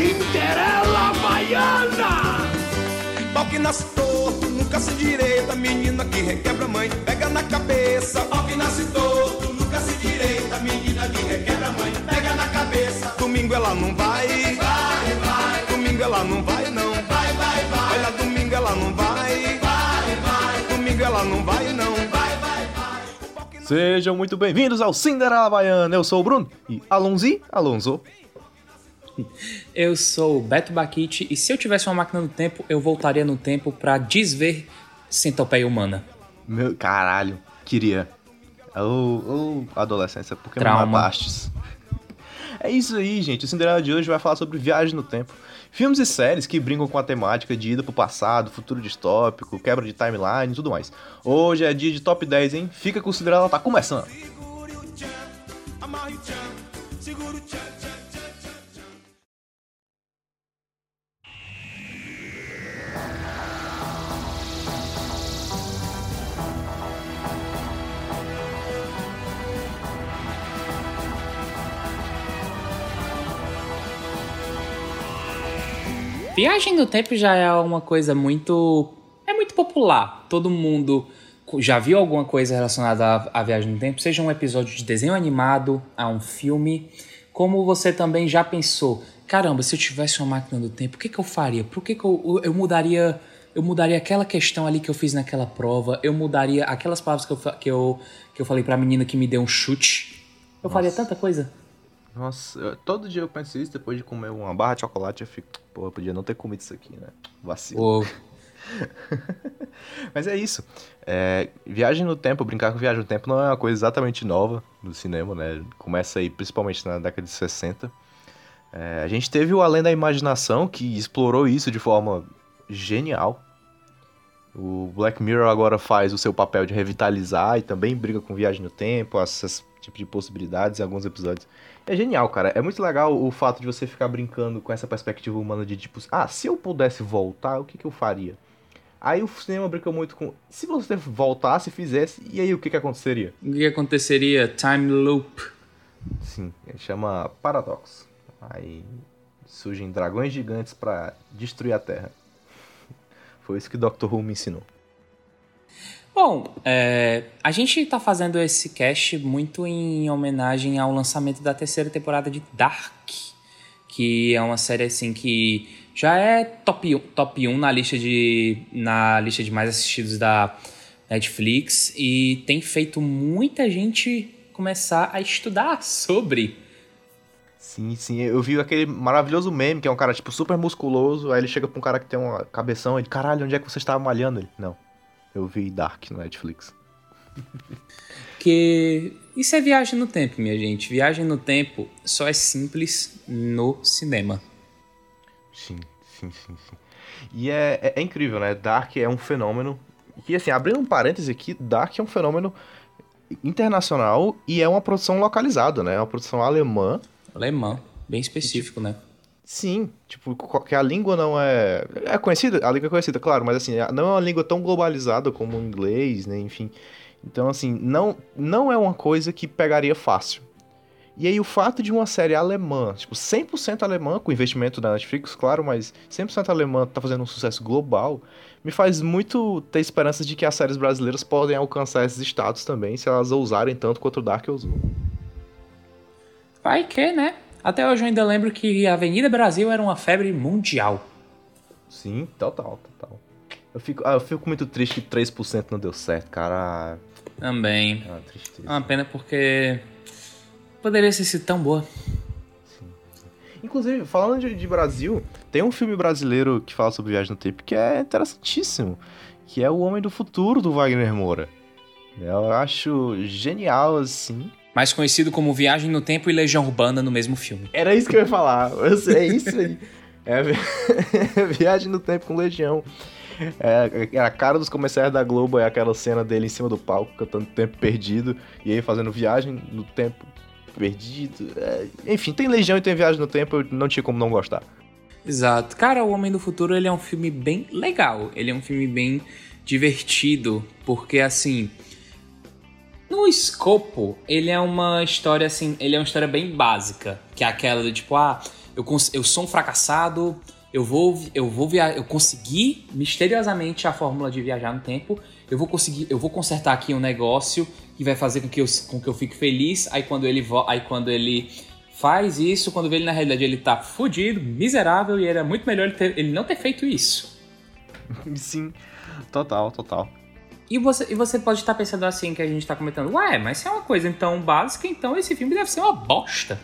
Cinderela Baiana! Pau que nasce torto, nunca se direita, menina que requebra mãe, pega na cabeça. Pau que nasce torto, nunca se direita, menina que requebra mãe, pega na cabeça. Domingo ela não vai, vai, vai. Domingo ela não vai não, vai, vai, vai. Olha, domingo ela não vai, vai, vai. Domingo ela não vai não, vai, vai, vai. Sejam muito bem-vindos ao Cinderela Baiana. Eu sou o Bruno e Alonzi Alonso. Eu sou o Beto Baquite e se eu tivesse uma máquina do tempo, eu voltaria no tempo pra desver centopeia humana. Meu caralho, queria. Ô, ô, adolescência, por que não Trauma. matastes? É isso aí, gente. O Cinderela de hoje vai falar sobre viagem no tempo. Filmes e séries que brincam com a temática de ida pro passado, futuro distópico, quebra de timeline e tudo mais. Hoje é dia de top 10, hein? Fica com o Cinderela, tá começando. Segure o tchan, amarre o tchan, segura o tchan, tchan, Viagem no tempo já é uma coisa muito. É muito popular. Todo mundo já viu alguma coisa relacionada à, viagem no tempo, seja um episódio de desenho animado, a um filme. Como você também já pensou, caramba, se eu tivesse uma máquina do tempo, o que, que eu faria? Por que, que eu, eu mudaria. Eu mudaria aquela questão ali que eu fiz naquela prova, eu mudaria aquelas palavras que eu, que eu, que eu falei pra menina que me deu um chute. Eu faria tanta coisa. Nossa, eu- todo dia eu penso isso, depois de comer uma barra de chocolate, eu fico, pô, eu podia não ter comido isso aqui, né? Vacilo. Mas é isso. É, viagem no tempo, brincar com viagem no tempo não é uma coisa exatamente nova no cinema, né? Começa aí principalmente na década de 60. É, a gente teve o Além da Imaginação, que explorou isso de forma genial. O Black Mirror agora faz o seu papel de revitalizar e também briga com viagem no tempo, esses tipo de possibilidades em alguns episódios. É genial, cara. É muito legal o fato de você ficar brincando com essa perspectiva humana de tipo, ah, se eu pudesse voltar, o que, que eu faria? Aí o cinema brinca muito com. Se você voltasse fizesse, e aí o que, que aconteceria? o que aconteceria? Time loop. Sim, ele chama paradoxo. Aí surgem dragões gigantes pra destruir a Terra. Foi isso que Doctor Who me ensinou. Bom, é, a gente tá fazendo esse cast muito em homenagem ao lançamento da terceira temporada de Dark, que é uma série assim que já é top 1, top 1 na lista de na lista de mais assistidos da Netflix e tem feito muita gente começar a estudar sobre. Sim, sim, eu vi aquele maravilhoso meme que é um cara, tipo, super musculoso. Aí ele chega pra um cara que tem uma cabeção e ele, caralho, onde é que você estava malhando? Ele, não, eu vi Dark no Netflix. Que isso é viagem no tempo, minha gente. Viagem no tempo só é simples no cinema. Sim, sim, sim, sim. E é, é, é incrível, né? Dark é um fenômeno. E assim, abrindo um parêntese aqui, Dark é um fenômeno internacional e é uma produção localizada, né? É uma produção alemã. Alemão, bem específico, né? Sim, tipo, que a língua não é. É conhecida, a língua é conhecida, claro, mas assim, não é uma língua tão globalizada como o inglês, né? Enfim. Então, assim, não, não é uma coisa que pegaria fácil. E aí, o fato de uma série alemã, tipo, 100% alemã, com investimento da Netflix, claro, mas 100% alemã tá fazendo um sucesso global, me faz muito ter esperanças de que as séries brasileiras podem alcançar esses status também, se elas ousarem tanto quanto o Dark ousou. Vai que, né? Até hoje eu ainda lembro que a Avenida Brasil era uma febre mundial. Sim, total, total. Eu fico, ah, eu fico muito triste que 3% não deu certo, cara. Também. É uma tristeza. É uma pena porque poderia ter sido tão boa. Inclusive, falando de, de Brasil, tem um filme brasileiro que fala sobre viagem no tempo que é interessantíssimo, que é O Homem do Futuro, do Wagner Moura. Eu acho genial, assim. Mais conhecido como Viagem no Tempo e Legião Urbana no mesmo filme. Era isso que eu ia falar. É isso aí. É vi- viagem no tempo com Legião. É, é a cara dos comerciais da Globo é aquela cena dele em cima do palco, cantando Tempo Perdido, e aí fazendo viagem no tempo perdido. É, enfim, tem Legião e tem Viagem no Tempo, não tinha como não gostar. Exato. Cara, O Homem do Futuro ele é um filme bem legal. Ele é um filme bem divertido, porque assim, no escopo, ele é uma história assim, ele é uma história bem básica, que é aquela do tipo, ah, eu eu, sou um fracassado, eu vou, eu vou via eu consegui misteriosamente a fórmula de viajar no tempo, eu vou conseguir, eu vou consertar aqui um negócio que vai fazer com que eu, com que eu fique feliz, aí quando ele, aí quando ele faz isso, quando vê ele na realidade ele tá fudido, miserável, e era muito melhor ele, ter, ele não ter feito isso. Sim, total, total. E você, e você pode estar pensando assim que a gente está comentando, ué, mas se é uma coisa então básica, então esse filme deve ser uma bosta.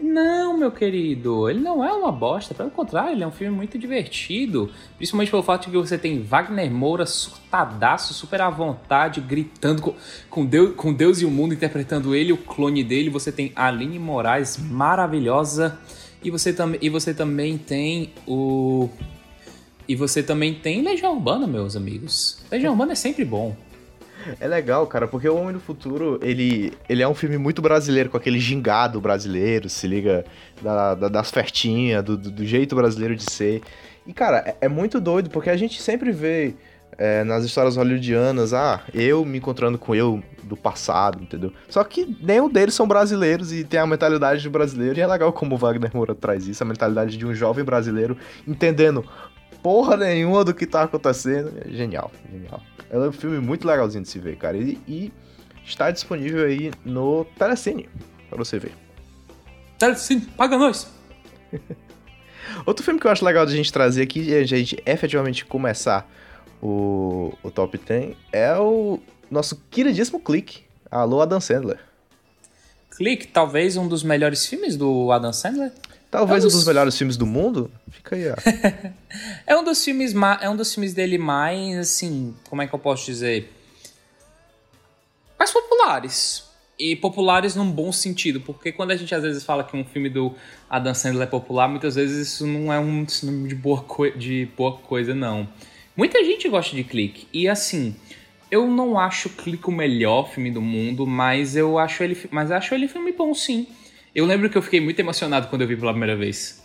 Não, meu querido, ele não é uma bosta, pelo contrário, ele é um filme muito divertido. Principalmente pelo fato de que você tem Wagner Moura surtadaço, super à vontade, gritando com, com, Deus, com Deus e o mundo, interpretando ele, o clone dele. Você tem Aline Moraes maravilhosa. E você, tam, e você também tem o e você também tem Legião Urbana, meus amigos. Legião Urbana é sempre bom. É legal, cara, porque O Homem do Futuro, ele, ele é um filme muito brasileiro, com aquele gingado brasileiro, se liga, da, da, das fertinhas, do, do, jeito brasileiro de ser. E, cara, é, é muito doido, porque a gente sempre vê é, nas histórias hollywoodianas, ah, eu me encontrando com eu do passado, entendeu? Só que nenhum deles são brasileiros e tem a mentalidade de brasileiro, e é legal como o Wagner Moura traz isso, a mentalidade de um jovem brasileiro entendendo porra nenhuma do que tá acontecendo. Genial, genial. É um filme muito legalzinho de se ver, cara. E, e está disponível aí no Telecine, pra você ver. Telecine, paga nós! Outro filme que eu acho legal de a gente trazer aqui e a gente efetivamente começar o, o top 10 é o nosso queridíssimo Click. Alô, Adam Sandler. Click, talvez um dos melhores filmes do Adam Sandler? Talvez é um dos... um dos melhores filmes do mundo? Fica aí, ó. é um dos filmes é um dos filmes dele mais assim, como é que eu posso dizer? Mais populares. E populares num bom sentido, porque quando a gente às vezes fala que um filme do Adam Sandler é popular, muitas vezes isso não é um sinônimo de boa, de boa coisa, não. Muita gente gosta de Clique. E assim, eu não acho Clique o melhor filme do mundo, mas eu acho ele, mas acho ele filme bom sim. Eu lembro que eu fiquei muito emocionado quando eu vi pela primeira vez.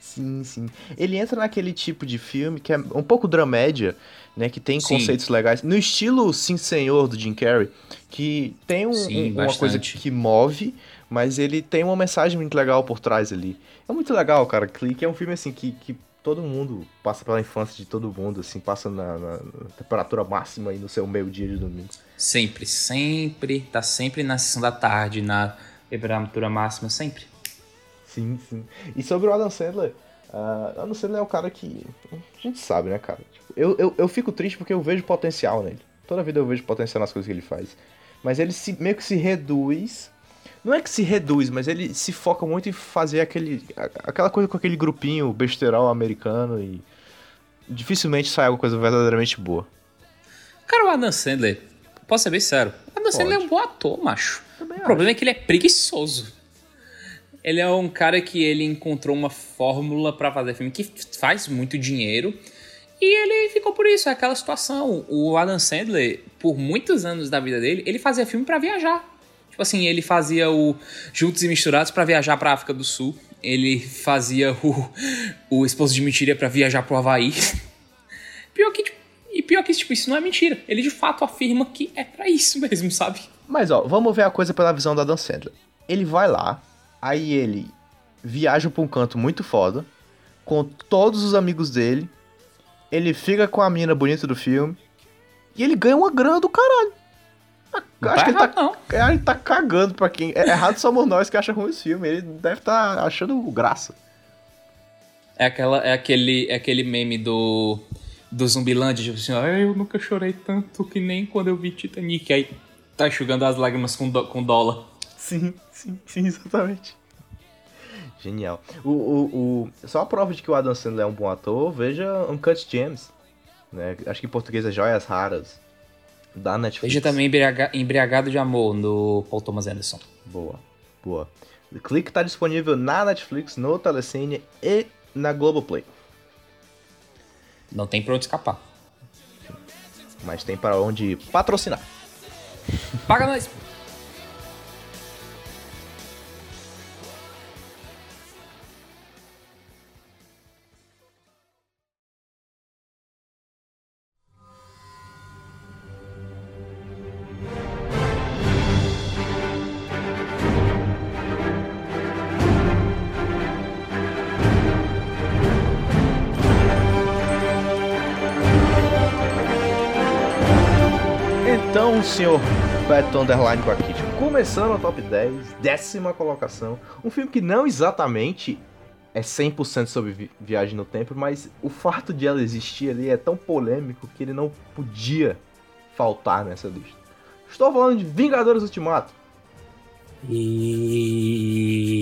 Sim, sim. Ele entra naquele tipo de filme que é um pouco dramédia, né? Que tem sim. conceitos legais. No estilo Sim Senhor, do Jim Carrey, que tem um, sim, uma coisa que move, mas ele tem uma mensagem muito legal por trás ali. É muito legal, cara. Clique é um filme assim que, que todo mundo passa pela infância de todo mundo, assim, passa na, na temperatura máxima aí no seu meio-dia de domingo. Sempre, sempre, tá sempre na sessão da tarde, na temperatura máxima sempre. Sim, sim. E sobre o Adam Sandler, uh, Adam Sandler é um cara que. A gente sabe, né, cara? Tipo, eu, eu, eu fico triste porque eu vejo potencial nele. Toda vida eu vejo potencial nas coisas que ele faz. Mas ele se, meio que se reduz. Não é que se reduz, mas ele se foca muito em fazer aquele, aquela coisa com aquele grupinho besteirol americano e dificilmente sai alguma coisa verdadeiramente boa. Cara, o Adam Sandler, posso ser bem sério, o Adam Pode. Sandler é um bom ator, macho. Também o acho. problema é que ele é preguiçoso. Ele é um cara que ele encontrou uma fórmula para fazer filme que faz muito dinheiro. E ele ficou por isso, é aquela situação. O Adam Sandler, por muitos anos da vida dele, ele fazia filme para viajar. Tipo assim, ele fazia o Juntos e Misturados para viajar pra África do Sul. Ele fazia o, o Esposo de Mentira para viajar pro Havaí. Pior que, tipo, e pior que tipo, isso não é mentira. Ele de fato afirma que é para isso mesmo, sabe? Mas ó, vamos ver a coisa pela visão da Dan Sandler. Ele vai lá, aí ele viaja pra um canto muito foda, com todos os amigos dele, ele fica com a mina bonita do filme, e ele ganha uma grana do caralho. Não Acho tá que ele tá, não. É, ele tá cagando pra quem. É errado somos nós que acham ruim esse filme. Ele deve estar tá achando graça. É, aquela, é, aquele, é aquele meme do, do Zumbilândia, tipo assim, ah, eu nunca chorei tanto que nem quando eu vi Titanic. Aí tá enxugando as lágrimas com, do, com dólar. Sim, sim, sim, exatamente. Genial. O, o, o, só a prova de que o Adam Sandler é um bom ator, veja Uncut Gems. Né? Acho que em português é Joias Raras. Da Netflix. Veja também Embriaga, Embriagado de Amor, no Paul Thomas Anderson. Boa, boa. O Clique está disponível na Netflix, no Telecine e na Globoplay. Não tem pra onde escapar. Mas tem para onde patrocinar. Paga nós! Senhor Beto Underline aqui. Começando a top 10, décima colocação. Um filme que não exatamente é 100% sobre vi viagem no tempo, mas o fato de ela existir ali é tão polêmico que ele não podia faltar nessa lista. Estou falando de Vingadores Ultimato. Eita,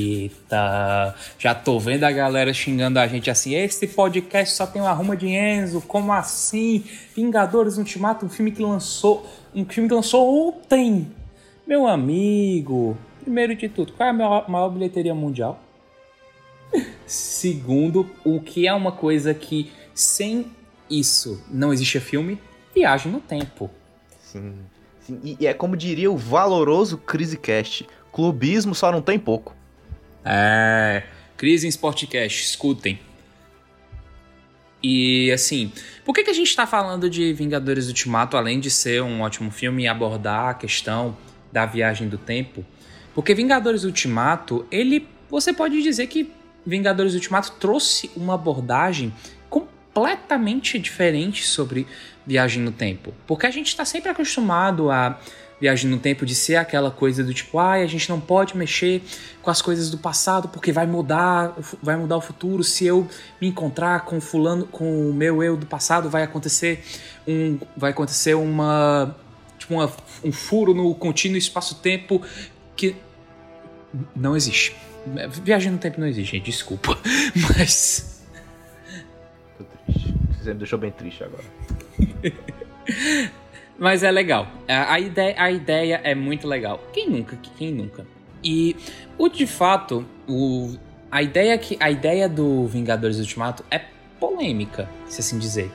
já tô vendo a galera xingando a gente assim. Esse podcast só tem uma ruma de Enzo, como assim? Vingadores Ultimato, um filme que lançou, um filme que lançou ontem. Meu amigo, primeiro de tudo, qual é a maior, maior bilheteria mundial? Segundo, o que é uma coisa que sem isso não existe filme? Viagem no tempo. Sim. Sim. E, e é como diria o valoroso CriseCast Clubismo só não tem pouco. É. Crise em Sportcast, escutem. E assim, por que, que a gente tá falando de Vingadores Ultimato, além de ser um ótimo filme e abordar a questão da viagem do tempo? Porque Vingadores Ultimato, ele. Você pode dizer que Vingadores Ultimato trouxe uma abordagem completamente diferente sobre viagem no tempo. Porque a gente está sempre acostumado a viagem no tempo de ser aquela coisa do tipo, ai, ah, a gente não pode mexer com as coisas do passado porque vai mudar, vai mudar o futuro. Se eu me encontrar com fulano, com o meu eu do passado, vai acontecer um, vai acontecer uma, tipo uma, um furo no contínuo espaço-tempo que não existe. Viagem no tempo não existe, gente, desculpa, mas tô triste. Você me deixou bem triste agora. Mas é legal. A ideia, a ideia é muito legal. Quem nunca? Quem nunca? E o de fato, o, a ideia que a ideia do Vingadores Ultimato é polêmica, se assim dizer.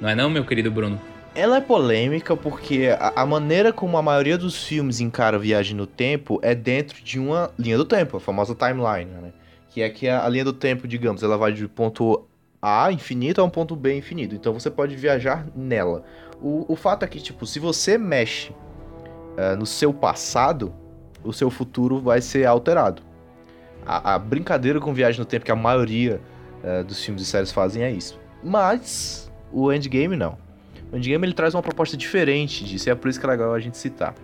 Não é não, meu querido Bruno? Ela é polêmica porque a, a maneira como a maioria dos filmes encara a viagem no tempo é dentro de uma linha do tempo, a famosa timeline, né? Que é que a, a linha do tempo, digamos, ela vai de ponto A infinito a um ponto B infinito. Então você pode viajar nela. O, o fato é que, tipo, se você mexe uh, no seu passado, o seu futuro vai ser alterado. A, a, brincadeira com viagem no tempo que a maioria uh, dos filmes e séries fazem é isso. Mas o Endgame não. O Endgame ele traz uma proposta diferente disso, e é por isso que é legal a gente citar.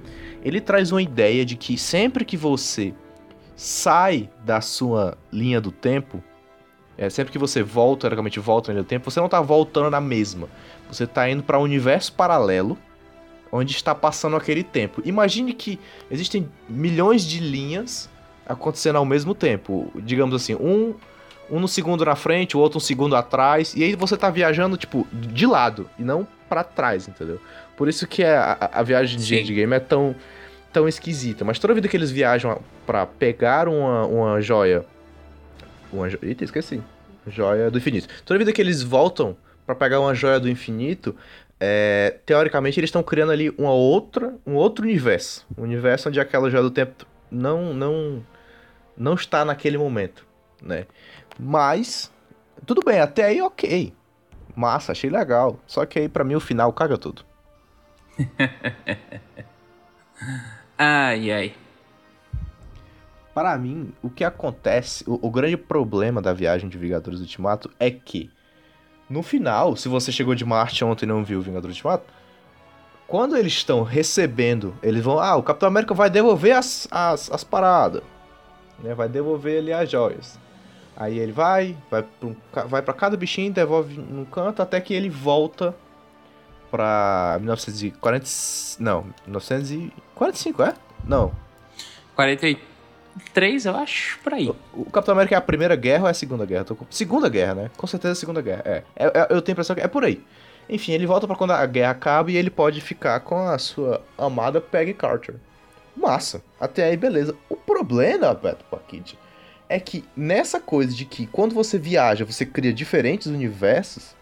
Ele traz uma ideia de que sempre que você sai da sua linha do tempo, é, sempre que você volta, teoricamente volta do tempo, você não está voltando na mesma. Você está indo para um universo paralelo onde está passando aquele tempo. Imagine que existem milhões de linhas acontecendo ao mesmo tempo. Digamos assim, um, um no segundo na frente, o outro um segundo atrás. E aí você está viajando, tipo, de lado e não para trás, entendeu? Por isso que a, a viagem de endgame é tão, tão esquisita. Mas toda vida que eles viajam para pegar uma, uma joia. Uma jo... Eita, esqueci. Joia do infinito. Toda vida que eles voltam para pegar uma joia do infinito, é, teoricamente eles estão criando ali uma outra, um outro universo, um universo onde aquela joia do tempo não não não está naquele momento, né? Mas tudo bem, até aí ok. Massa, achei legal. Só que aí para mim o final caga tudo. ai ai. Para mim, o que acontece, o, o grande problema da viagem de Vingadores Ultimato é que no final, se você chegou de Marte ontem e não viu Vingadores Ultimato, quando eles estão recebendo, eles vão, ah, o Capitão América vai devolver as, as, as paradas, né? Vai devolver ali as joias. Aí ele vai, vai pra, vai pra cada bichinho, devolve num canto, até que ele volta pra 1940... Não, 1945, é? Não. 48 três, eu acho, por aí. O, Capitão América é a Primeira Guerra ou é a Segunda Guerra? Com... Segunda Guerra, né? Com certeza é a Segunda Guerra. É. é, é eu tenho a impressão que é por aí. Enfim, ele volta para quando a guerra acaba e ele pode ficar com a sua amada Peggy Carter. Massa. Até aí, beleza. O problema, Beto Paquite, é que nessa coisa de que quando você viaja, você cria diferentes universos,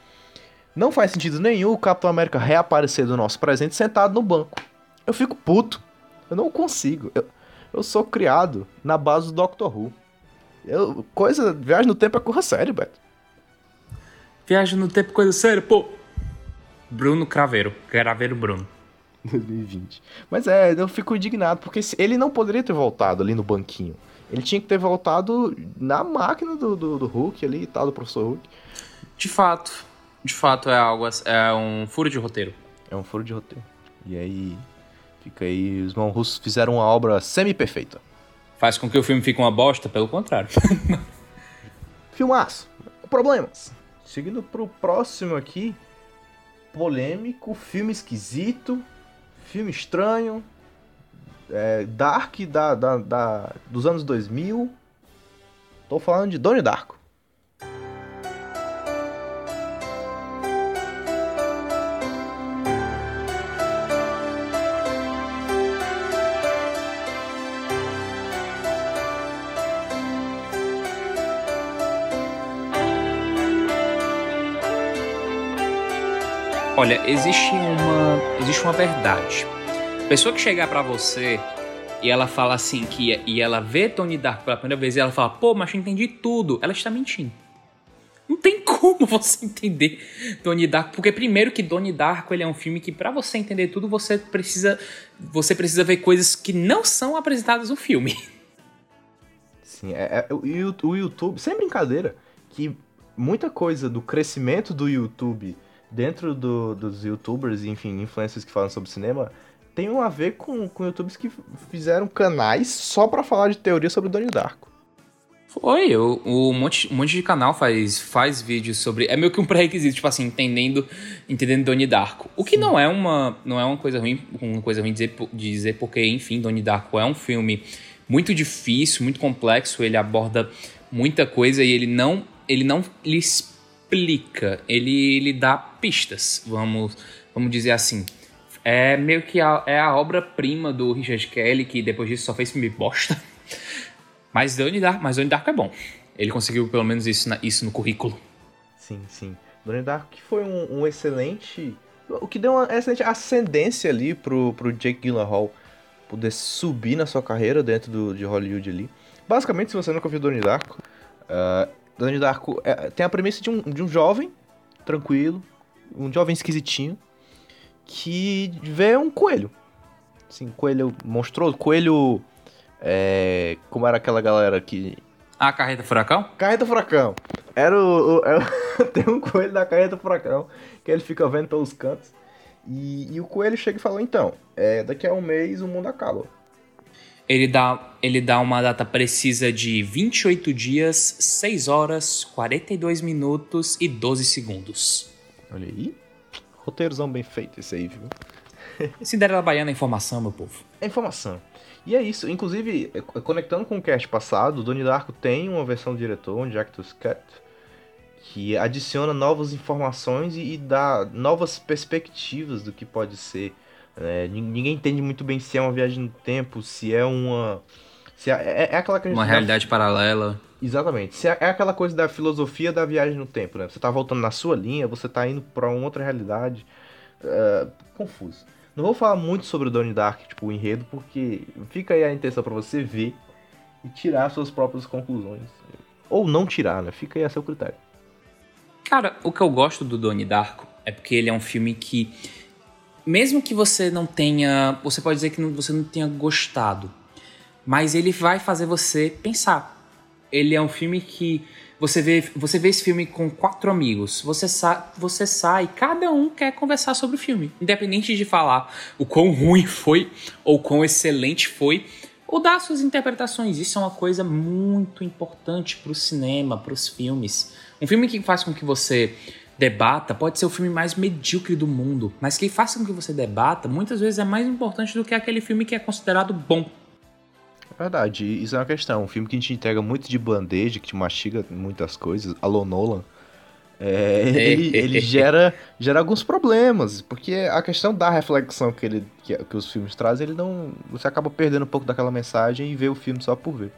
não faz sentido nenhum o Capitão América reaparecer do nosso presente sentado no banco. Eu fico puto. Eu não consigo. Eu, eu sou criado na base do Doctor Who. Eu, coisa, viagem no tempo é coisa séria, Beto. Viagem no tempo é coisa séria, pô. Bruno Craveiro, Craveiro Bruno. 2020. Mas é, eu fico indignado, porque ele não poderia ter voltado ali no banquinho. Ele tinha que ter voltado na máquina do, do, do Hulk ali e tal, do professor Hulk. De fato, de fato é algo, é um furo de roteiro. É um furo de roteiro. E aí, Fica aí, os irmãos russos fizeram uma obra semi-perfeita. Faz com que o filme fique uma bosta? Pelo contrário. Filmaço. Problemas. Seguindo pro próximo aqui. Polêmico, filme esquisito, filme estranho, é, Dark da, da, da, dos anos 2000. Tô falando de Donnie Darko. Olha, existe uma, existe uma verdade. Pessoa que chegar para você e ela fala assim que e ela vê Tony Dark pela primeira vez e ela fala: "Pô, mas eu entendi tudo". Ela está mentindo. Não tem como você entender Donnie Darko, porque primeiro que Donnie Darko ele é um filme que para você entender tudo você precisa você precisa ver coisas que não são apresentadas no filme. Sim, é, é o, o YouTube, sem brincadeira, que muita coisa do crescimento do YouTube dentro do, dos youtubers, enfim, influencers que falam sobre cinema, tem a ver com, com youtubers que fizeram canais só para falar de teoria sobre Donnie Darko. Foi, o, o monte, um monte de canal faz, faz vídeos sobre. É meio que um pré-requisito, tipo assim, entendendo, entendendo Donnie Darko. O que não é uma, não é uma coisa ruim, uma coisa ruim dizer, dizer, porque, enfim, Donnie Darko é um filme muito difícil, muito complexo, ele aborda muita coisa e ele não, ele não lhe explica, ele, ele dá pistas, vamos, vamos dizer assim. É meio que a, é a obra-prima do Richard Kelly, que depois disso só fez filme bosta. Mas Donnie Darko, mas Donnie Darko é bom. Ele conseguiu pelo menos isso, na, isso no currículo. Sim, sim. Donnie Darko que foi um, um, excelente... O que deu uma excelente ascendência ali pro, pro Jake Gyllenhaal poder subir na sua carreira dentro do, de Hollywood ali. Basicamente, se você nunca viu Donnie Darko, uh, Donnie Darko é, tem a premissa de um, de um jovem tranquilo, um jovem esquisitinho, que vê um coelho. Assim, coelho monstruoso, coelho. É, como era aquela galera que. Ah, Carreta Furacão? Carreta Furacão. Era o. o era, tem um coelho da Carreta Furacão que ele fica vendo pelos cantos. E, e o coelho chega e fala: então, é, daqui a um mês o mundo acaba. Ele dá, ele dá uma data precisa de 28 dias, 6 horas, 42 minutos e 12 segundos. Olha aí. Roteirozão bem feito esse aí, viu? Cinderela Baiana é informação, meu povo. É informação. E é isso. Inclusive, é, conectando com o cast passado, o Donnie Darko tem uma versão do diretor, um Director's Cut, que adiciona novas informações e, e dá novas perspectivas do que pode ser. É, ninguém entende muito bem se é uma viagem no tempo, se é uma. Se é, é, é aquela Uma realidade paralela. Exatamente. Se é, é, aquela coisa da filosofia da viagem no tempo, né? Você tá voltando na sua linha, você tá indo para uma outra realidade. Uh, confuso. Não vou falar muito sobre o Donnie Dark, tipo, o enredo, porque fica aí a intenção para você ver e tirar suas próprias conclusões. Ou não tirar, né? Fica aí a seu critério. Cara, o que eu gosto do Donnie Darko é porque ele é um filme que, mesmo que você não tenha. Você pode dizer que não, você não tenha gostado, mas ele vai fazer você pensar ele é um filme que você vê, você vê esse filme com quatro amigos. Você, você sai, cada um quer conversar sobre o filme. Independente de falar o quão ruim foi ou quão excelente foi, ou dar suas interpretações. Isso é uma coisa muito importante para o cinema, para os filmes. Um filme que faz com que você debata pode ser o filme mais medíocre do mundo, mas que faça com que você debata muitas vezes é mais importante do que aquele filme que é considerado bom. Verdade, isso é uma questão. Um filme que a gente entrega muito de bandeja, que te mastiga muitas coisas, Alô Nolan, é, ele, ele gera, gera alguns problemas, porque a questão da reflexão que, ele, que, que, os filmes trazem, ele não. Você acaba perdendo um pouco daquela mensagem e vê o filme só por ver.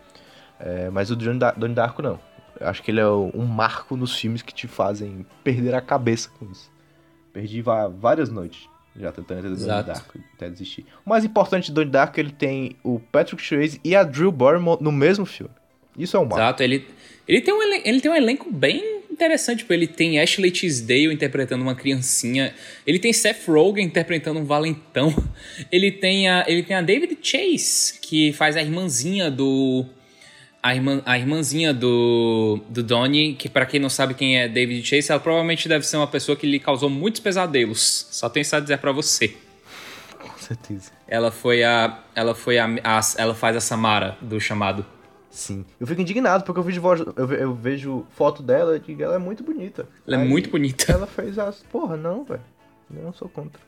É, mas o Donnie Darko não. Eu acho que ele é um marco nos filmes que te fazem perder a cabeça com isso. Perdi várias noites já tentando entender Donnie Darko até desistir. O mais importante de Donnie Darko é que ele tem o Patrick Swayze e a Drew Barrymore no mesmo filme. Isso é um marco. Exato, ele, ele, tem um, ele tem um elenco bem interessante. Tipo, ele tem Ashley Tisdale interpretando uma criancinha. Ele tem Seth Rogen interpretando um valentão. Ele tem a, ele tem a David Chase, que faz a irmãzinha do a, irmã, a irmãzinha do, do Donnie, que para quem não sabe quem é David Chase, ela provavelmente deve ser uma pessoa que lhe causou muitos pesadelos. Só tenho isso a dizer para você. Com certeza. Ela foi a. Ela foi a, a, Ela faz a Samara do chamado. Sim. Eu fico indignado porque eu vejo, eu, eu vejo foto dela e ela é muito bonita. Ela Aí, é muito bonita. Ela fez as. Porra, não, velho. Eu não sou contra.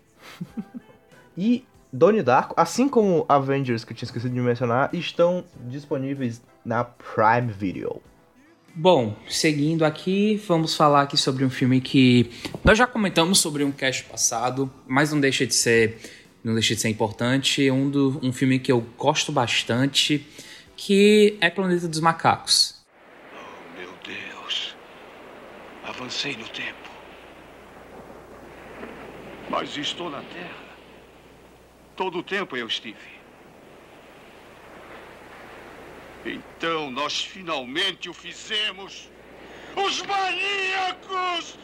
e Donnie Darko, assim como Avengers, que eu tinha esquecido de mencionar, estão disponíveis na Prime Video. Bom, seguindo aqui, vamos falar aqui sobre um filme que nós já comentamos sobre um cast passado, mas não deixa de ser, não deixa de ser importante, um do um filme que eu gosto bastante, que é Planeta dos Macacos. Oh, meu Deus. Avancei no tempo. Mas estou na Terra. Todo o tempo eu estive. Então nós finalmente o fizemos! Os maníacos!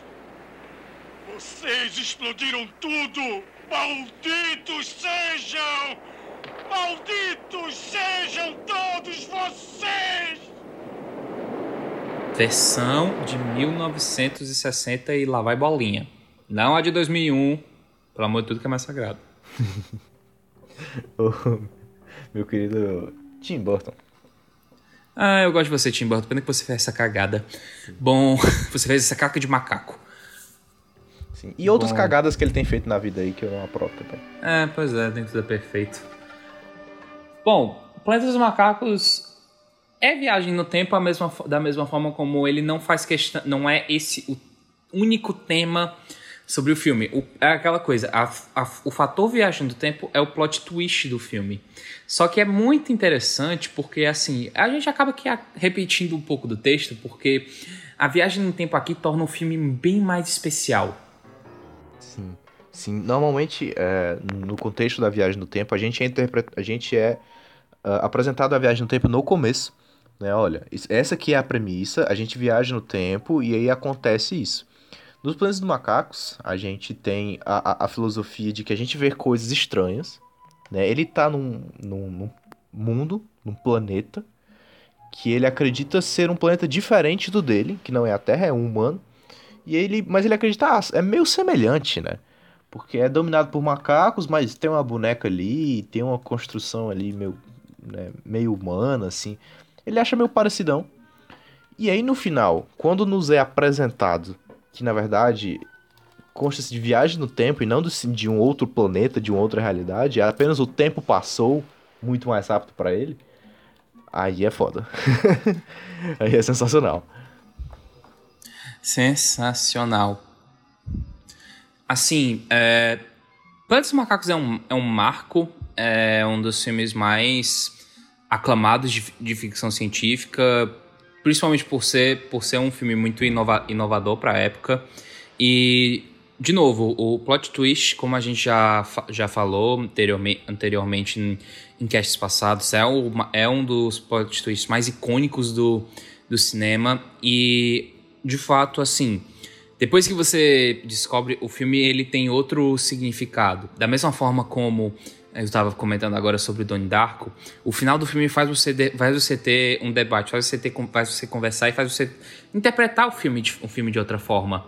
Vocês explodiram tudo! Malditos sejam! Malditos sejam todos vocês! Versão de 1960 e lá vai bolinha. Não a de 2001, pelo amor de tudo que é mais sagrado. meu querido Tim Burton. Ah, eu gosto de você, Tim Burton. Pena que você fez essa cagada. Bom, você fez essa caca de macaco. Sim. E outras Bom... cagadas que ele tem feito na vida aí que eu não aprovo também. É, pois é, nem tudo é perfeito. Bom, Planeta dos Macacos é viagem no tempo mesma, da mesma forma como ele não faz questão. Não é esse o único tema sobre o filme. O, é aquela coisa, a, a, o fator viagem do tempo é o plot twist do filme. Só que é muito interessante porque, assim, a gente acaba aqui repetindo um pouco do texto, porque a viagem no tempo aqui torna o filme bem mais especial. Sim. Sim, normalmente, é, no contexto da viagem no tempo, a gente é, a gente é uh, apresentado a viagem no tempo no começo. Né? Olha, essa aqui é a premissa, a gente viaja no tempo e aí acontece isso. Nos Planos dos Macacos, a gente tem a, a, a, filosofia de que a gente vê coisas estranhas. Né? Ele está num, num, num mundo, num planeta, que ele acredita ser um planeta diferente do dele, que não é a Terra, é um humano. E ele, mas ele acredita, ah, é meio semelhante, né? Porque é dominado por macacos, mas tem uma boneca ali, tem uma construção ali meio, né, meio humana, assim. Ele acha meio parecidão. E aí no final, quando nos é apresentado que na verdade consta de viagem no tempo e não de um outro planeta, de uma outra realidade, apenas o tempo passou muito mais rápido para ele, aí é foda. aí é sensacional. Sensacional. Assim, é... Plantas dos Macacos é um, é um marco, é um dos filmes mais aclamados de, de ficção científica, principalmente por ser, por ser um filme muito inova, inovador para a época. E, de novo, o plot twist, como a gente já, já falou anteriormente, anteriormente em, em casts passados, é, uma, é um dos plot twists mais icônicos do, do cinema. E, de fato, assim, depois que você descobre o filme, ele tem outro significado. Da mesma forma como eu estava comentando agora sobre Donnie Darko, o final do filme faz você, de, faz você ter um debate, faz você, ter, faz você conversar e faz você interpretar o filme, de, o filme de outra forma.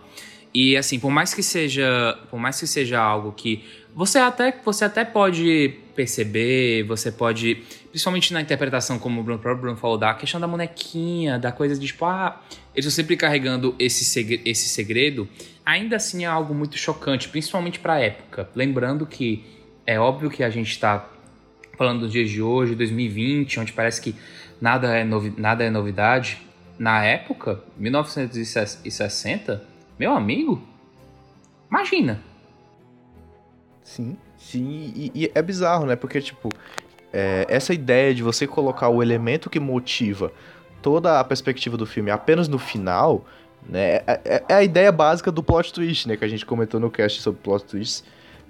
E assim, por mais que seja, por mais que seja algo que você até, você até pode perceber, você pode, principalmente na interpretação, como o próprio Bruno falou, da questão da bonequinha, da coisa de tipo, ah, eles estão sempre carregando esse segredo, esse segredo, ainda assim é algo muito chocante, principalmente para a época. Lembrando que é óbvio que a gente está falando dos dias de hoje, 2020, onde parece que nada é, novi nada é novidade. Na época, 1960, meu amigo, imagina. Sim, sim, e, e é bizarro, né? Porque, tipo, é, essa ideia de você colocar o elemento que motiva toda a perspectiva do filme apenas no final, né? É, é, é a ideia básica do plot twist, né? Que a gente comentou no cast sobre plot twists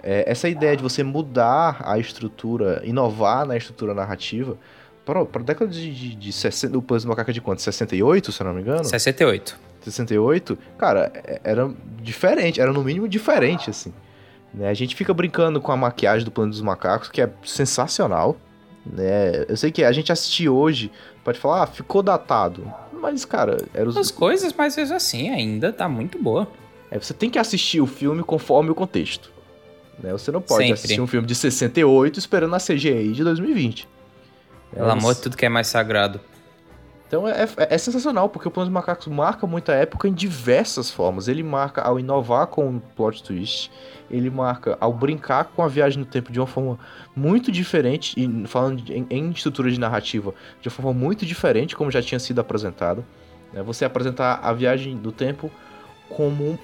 é, essa ideia de você mudar a estrutura, inovar na estrutura narrativa, para, a década de, de, de 60, o Plano do Macaco é de quanto? 68, se eu não me engano? 68. 68, cara, é, era diferente, era no mínimo diferente, assim. Né? A gente fica brincando com a maquiagem do Plano dos Macacos, que é sensacional. Né? Eu sei que a gente assistir hoje, pode falar, ah, ficou datado. Mas, cara, era os... As coisas, mas assim, ainda tá muito boa. É, você tem que assistir o filme conforme o contexto. Né? Você não pode Sempre. assistir um filme de 68 esperando a CGI de 2020. Pelo É, amor de tudo que é mais sagrado. Então é, é- é sensacional, porque o Plano dos Macacos marca muita época em diversas formas. Ele marca ao inovar com o plot twist, ele marca ao brincar com a viagem no tempo de uma forma muito diferente, e falando de- em, em estrutura de narrativa, de uma forma muito diferente, como já tinha sido apresentado. né? Você apresentar a viagem do tempo como um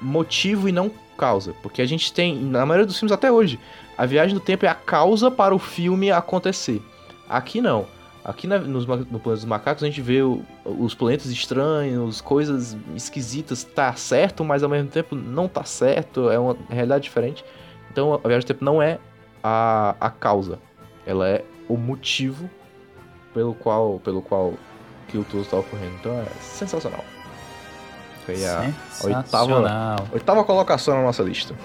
motivo e não causa. Porque a gente tem, na maioria dos filmes até hoje, a viagem do tempo é a causa para o filme acontecer. Aqui não. Aqui na- nos, no Planeta dos Macacos a gente vê o- os planetas estranhos, coisas esquisitas, tá certo, mas ao mesmo tempo não tá certo, é uma realidade diferente. Então a viagem do tempo não é a, a causa, ela é o motivo pelo qual, pelo qual aquilo tudo está ocorrendo. Então é sensacional. Foi a oitava, oitava colocação na nossa lista.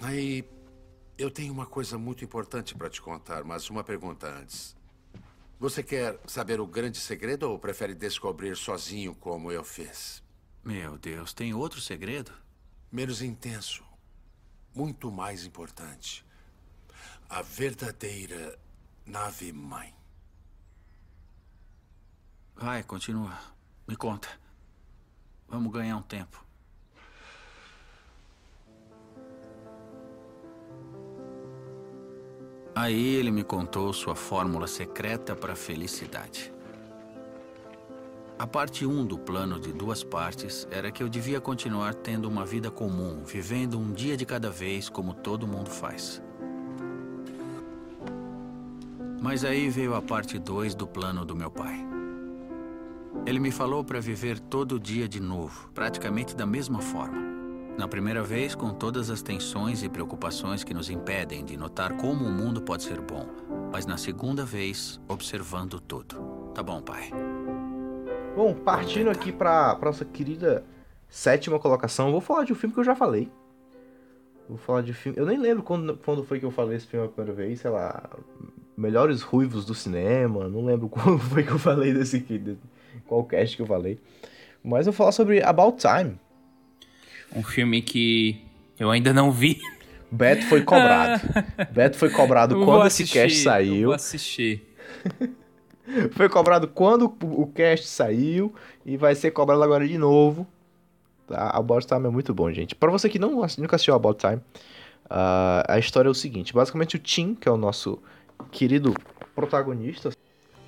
Aí, eu tenho uma coisa muito importante para te contar, mas uma pergunta antes. Você quer saber o grande segredo ou prefere descobrir sozinho como eu fiz? Meu Deus, tem outro segredo? Menos intenso, muito mais importante. A verdadeira nave-mãe. Vai, continua. Me conta. Vamos ganhar um tempo. Aí ele me contou sua fórmula secreta para a felicidade. A parte 1 do plano de duas partes era que eu devia continuar tendo uma vida comum, vivendo um dia de cada vez como todo mundo faz. Mas aí veio a parte 2 do plano do meu pai. Ele me falou para viver todo dia de novo, praticamente da mesma forma. Na primeira vez, com todas as tensões e preocupações que nos impedem de notar como o mundo pode ser bom, mas na segunda vez, observando tudo. Tá bom, pai. Bom, partindo aqui pra nossa querida sétima colocação, vou falar de um filme que eu já falei. Vou falar de filme. Eu nem lembro quando, quando foi que eu falei esse filme a primeira vez, sei lá. Melhores ruivos do cinema. Não lembro quando foi que eu falei desse aqui. Qual cast que eu falei. Mas eu vou falar sobre About Time. Um filme que eu ainda não vi. Beto foi cobrado. Beto foi cobrado Eu quando vou esse assistir, cast eu saiu. Vou assistir. Foi cobrado quando o cast saiu e vai ser cobrado agora de novo. Tá? About Time é muito bom, gente. Pra você que não, nunca assistiu About Time, ah, a história é o seguinte: basicamente, o Tim, que é o nosso querido protagonista,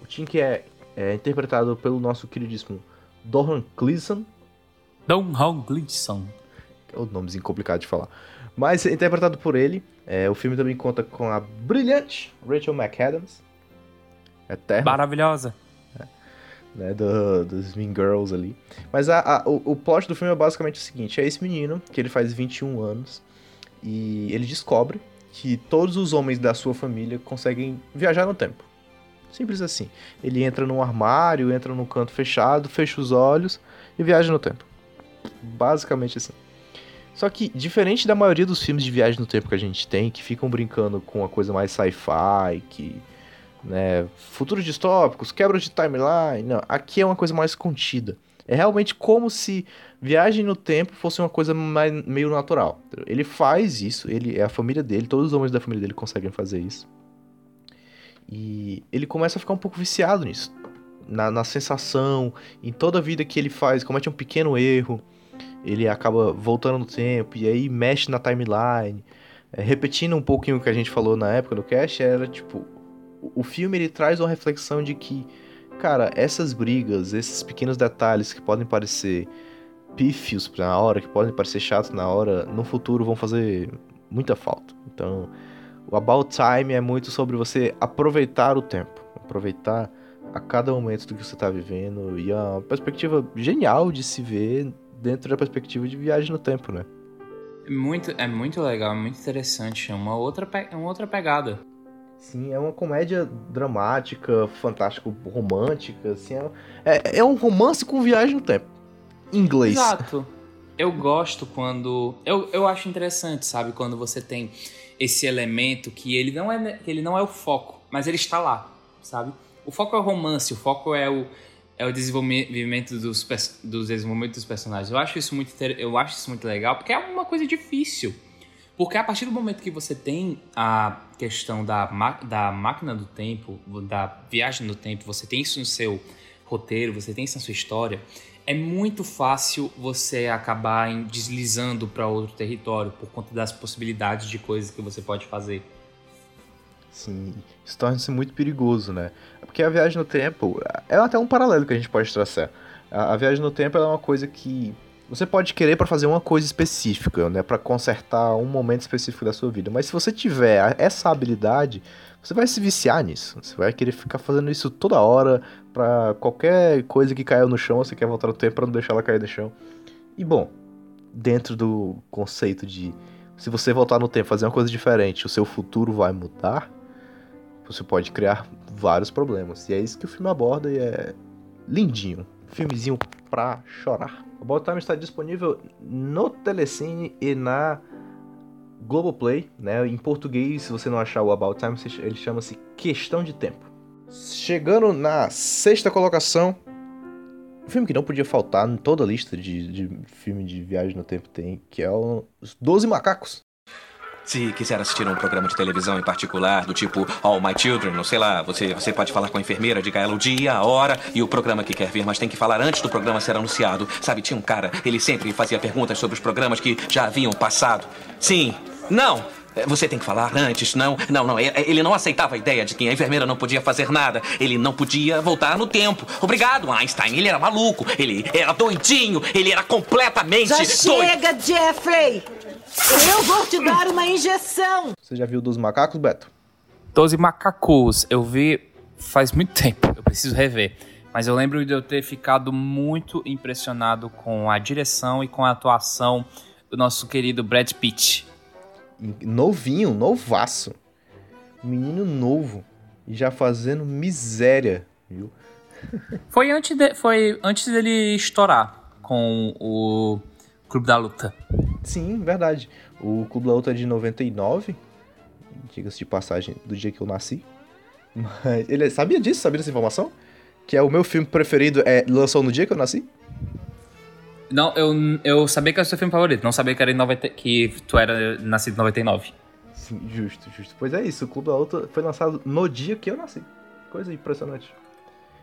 o Tim que é, é interpretado pelo nosso queridíssimo Don Hong Gleason. que é um nomezinho complicado de falar, mas é interpretado por ele. É, o filme também conta com a brilhante Rachel McAdams, eterna. Maravilhosa. né, do, dos Mean Girls ali. Mas a, a- o, o plot do filme é basicamente o seguinte: é esse menino, que ele faz 21 anos, e ele descobre que todos os homens da sua família conseguem viajar no tempo. Simples assim. Ele entra num armário, entra num canto fechado, fecha os olhos e viaja no tempo. Basicamente assim. Só que, diferente da maioria dos filmes de viagem no tempo que a gente tem, que ficam brincando com uma coisa mais sci-fi, que né, futuros distópicos, quebras de timeline. Não, aqui é uma coisa mais contida. É realmente como se viagem no tempo fosse uma coisa mais, meio natural. Ele faz isso, ele é a família dele, todos os homens da família dele conseguem fazer isso. E ele começa a ficar um pouco viciado nisso. Na, na sensação, em toda a vida que ele faz, comete um pequeno erro, ele acaba voltando no tempo e aí mexe na timeline. É, repetindo um pouquinho o que a gente falou na época do cast, era tipo, o- filme ele traz uma reflexão de que, cara, essas brigas, esses pequenos detalhes que podem parecer pífios na hora, que podem parecer chatos na hora, no futuro vão fazer muita falta. Então, o About Time é muito sobre você aproveitar o tempo, aproveitar a cada momento do que você está vivendo e é uma perspectiva genial de se ver dentro da perspectiva de viagem no tempo, né? É muito, é muito legal, é muito interessante. É uma outra, é uma outra pegada. Sim, é uma comédia dramática, fantástico, romântica, assim, é, é, é um romance com viagem no tempo. Em inglês. Exato. Eu gosto quando. Eu, eu acho interessante, sabe? Quando você tem esse elemento que ele não é ele não é o foco, mas ele está lá, sabe? O foco é o romance, o foco é o é o desenvolvimento dos, dos desenvolvimento dos personagens. Eu acho isso muito eu acho isso muito legal, porque é uma coisa difícil. Porque a partir do momento que você tem a questão da, da máquina do tempo, da viagem no tempo, você tem isso no seu roteiro, você tem isso na sua história, é muito fácil você acabar deslizando para outro território por conta das possibilidades de coisas que você pode fazer. Sim, isso torna-se muito perigoso, né? Porque a viagem no tempo é até um paralelo que a gente pode traçar. A viagem no tempo é uma coisa que você pode querer para fazer uma coisa específica, né, para consertar um momento específico da sua vida. Mas se você tiver essa habilidade, você vai se viciar nisso. Você vai querer ficar fazendo isso toda hora para qualquer coisa que caiu no chão, você quer voltar no tempo para não deixar ela cair no chão. E bom, dentro do conceito de se você voltar no tempo, fazer uma coisa diferente, o seu futuro vai mudar, você pode criar vários problemas. E é isso que o filme aborda e é lindinho. Filmezinho pra chorar. O About Time está disponível no Telecine e na Globoplay, né? Em português, se você não achar o About Time, ele chama-se Questão de Tempo. Chegando na sexta colocação, um filme que não podia faltar em toda a lista de, de filme de viagem no tempo tem, que é Os Doze Macacos. Se quiser assistir a um programa de televisão em particular, do tipo All My Children, ou sei lá, você, você pode falar com a enfermeira, diga ela o dia, a hora e o programa que quer ver, mas tem que falar antes do programa ser anunciado. Sabe, tinha um cara, ele sempre fazia perguntas sobre os programas que já haviam passado. Sim, não, você tem que falar antes, não, não, não. Ele não aceitava a ideia de que a enfermeira não podia fazer nada. Ele não podia voltar no tempo. Obrigado, Einstein. Ele era maluco. Ele era doidinho. Ele era completamente. Já chega, Jeffrey! Eu vou te dar uma injeção! Você já viu dos macacos, Beto? Doze macacos. Eu vi faz muito tempo. Eu preciso rever. Mas eu lembro de eu ter ficado muito impressionado com a direção e com a atuação do nosso querido Brad Pitt. Novinho, novaço. Menino novo. E já fazendo miséria, viu? Foi antes, de, foi antes dele estourar com o Clube da Luta. Sim, verdade. O Clube da Luta é de 99, diga-se de passagem, do dia que eu nasci. Mas ele sabia disso? Sabia dessa informação? Que é o meu filme preferido, é lançou no dia que eu nasci? Não, eu, eu sabia que era o seu filme favorito, não sabia que, era em 90, que tu era nascido em 99. Sim, justo, justo. Pois é isso, o Clube da Luta foi lançado no dia que eu nasci. Coisa impressionante.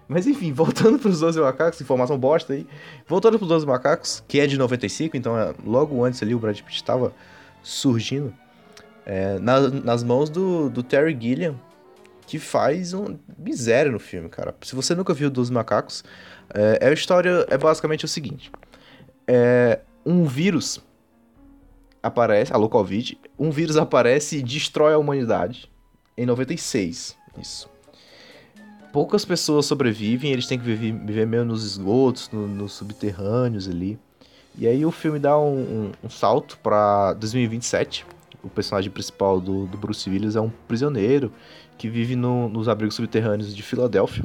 Mas enfim, voltando para os 12 macacos, informação bosta aí. Voltando para os 12 macacos, que é de 95, então é, logo antes ali o Brad Pitt estava surgindo. É, na, nas mãos do, do Terry Gilliam, que faz um miséria no filme, cara. Se você nunca viu 12 macacos, é, é a história é basicamente o seguinte. É, um vírus aparece, a Covid, um vírus aparece e destrói a humanidade em 96. Isso poucas pessoas sobrevivem, eles têm que viver, viver meio nos esgotos, no, nos subterrâneos ali. E aí o filme dá um, um, um salto para 2027. O personagem principal do, do, Bruce Willis é um prisioneiro que vive no, nos abrigos subterrâneos de Filadélfia.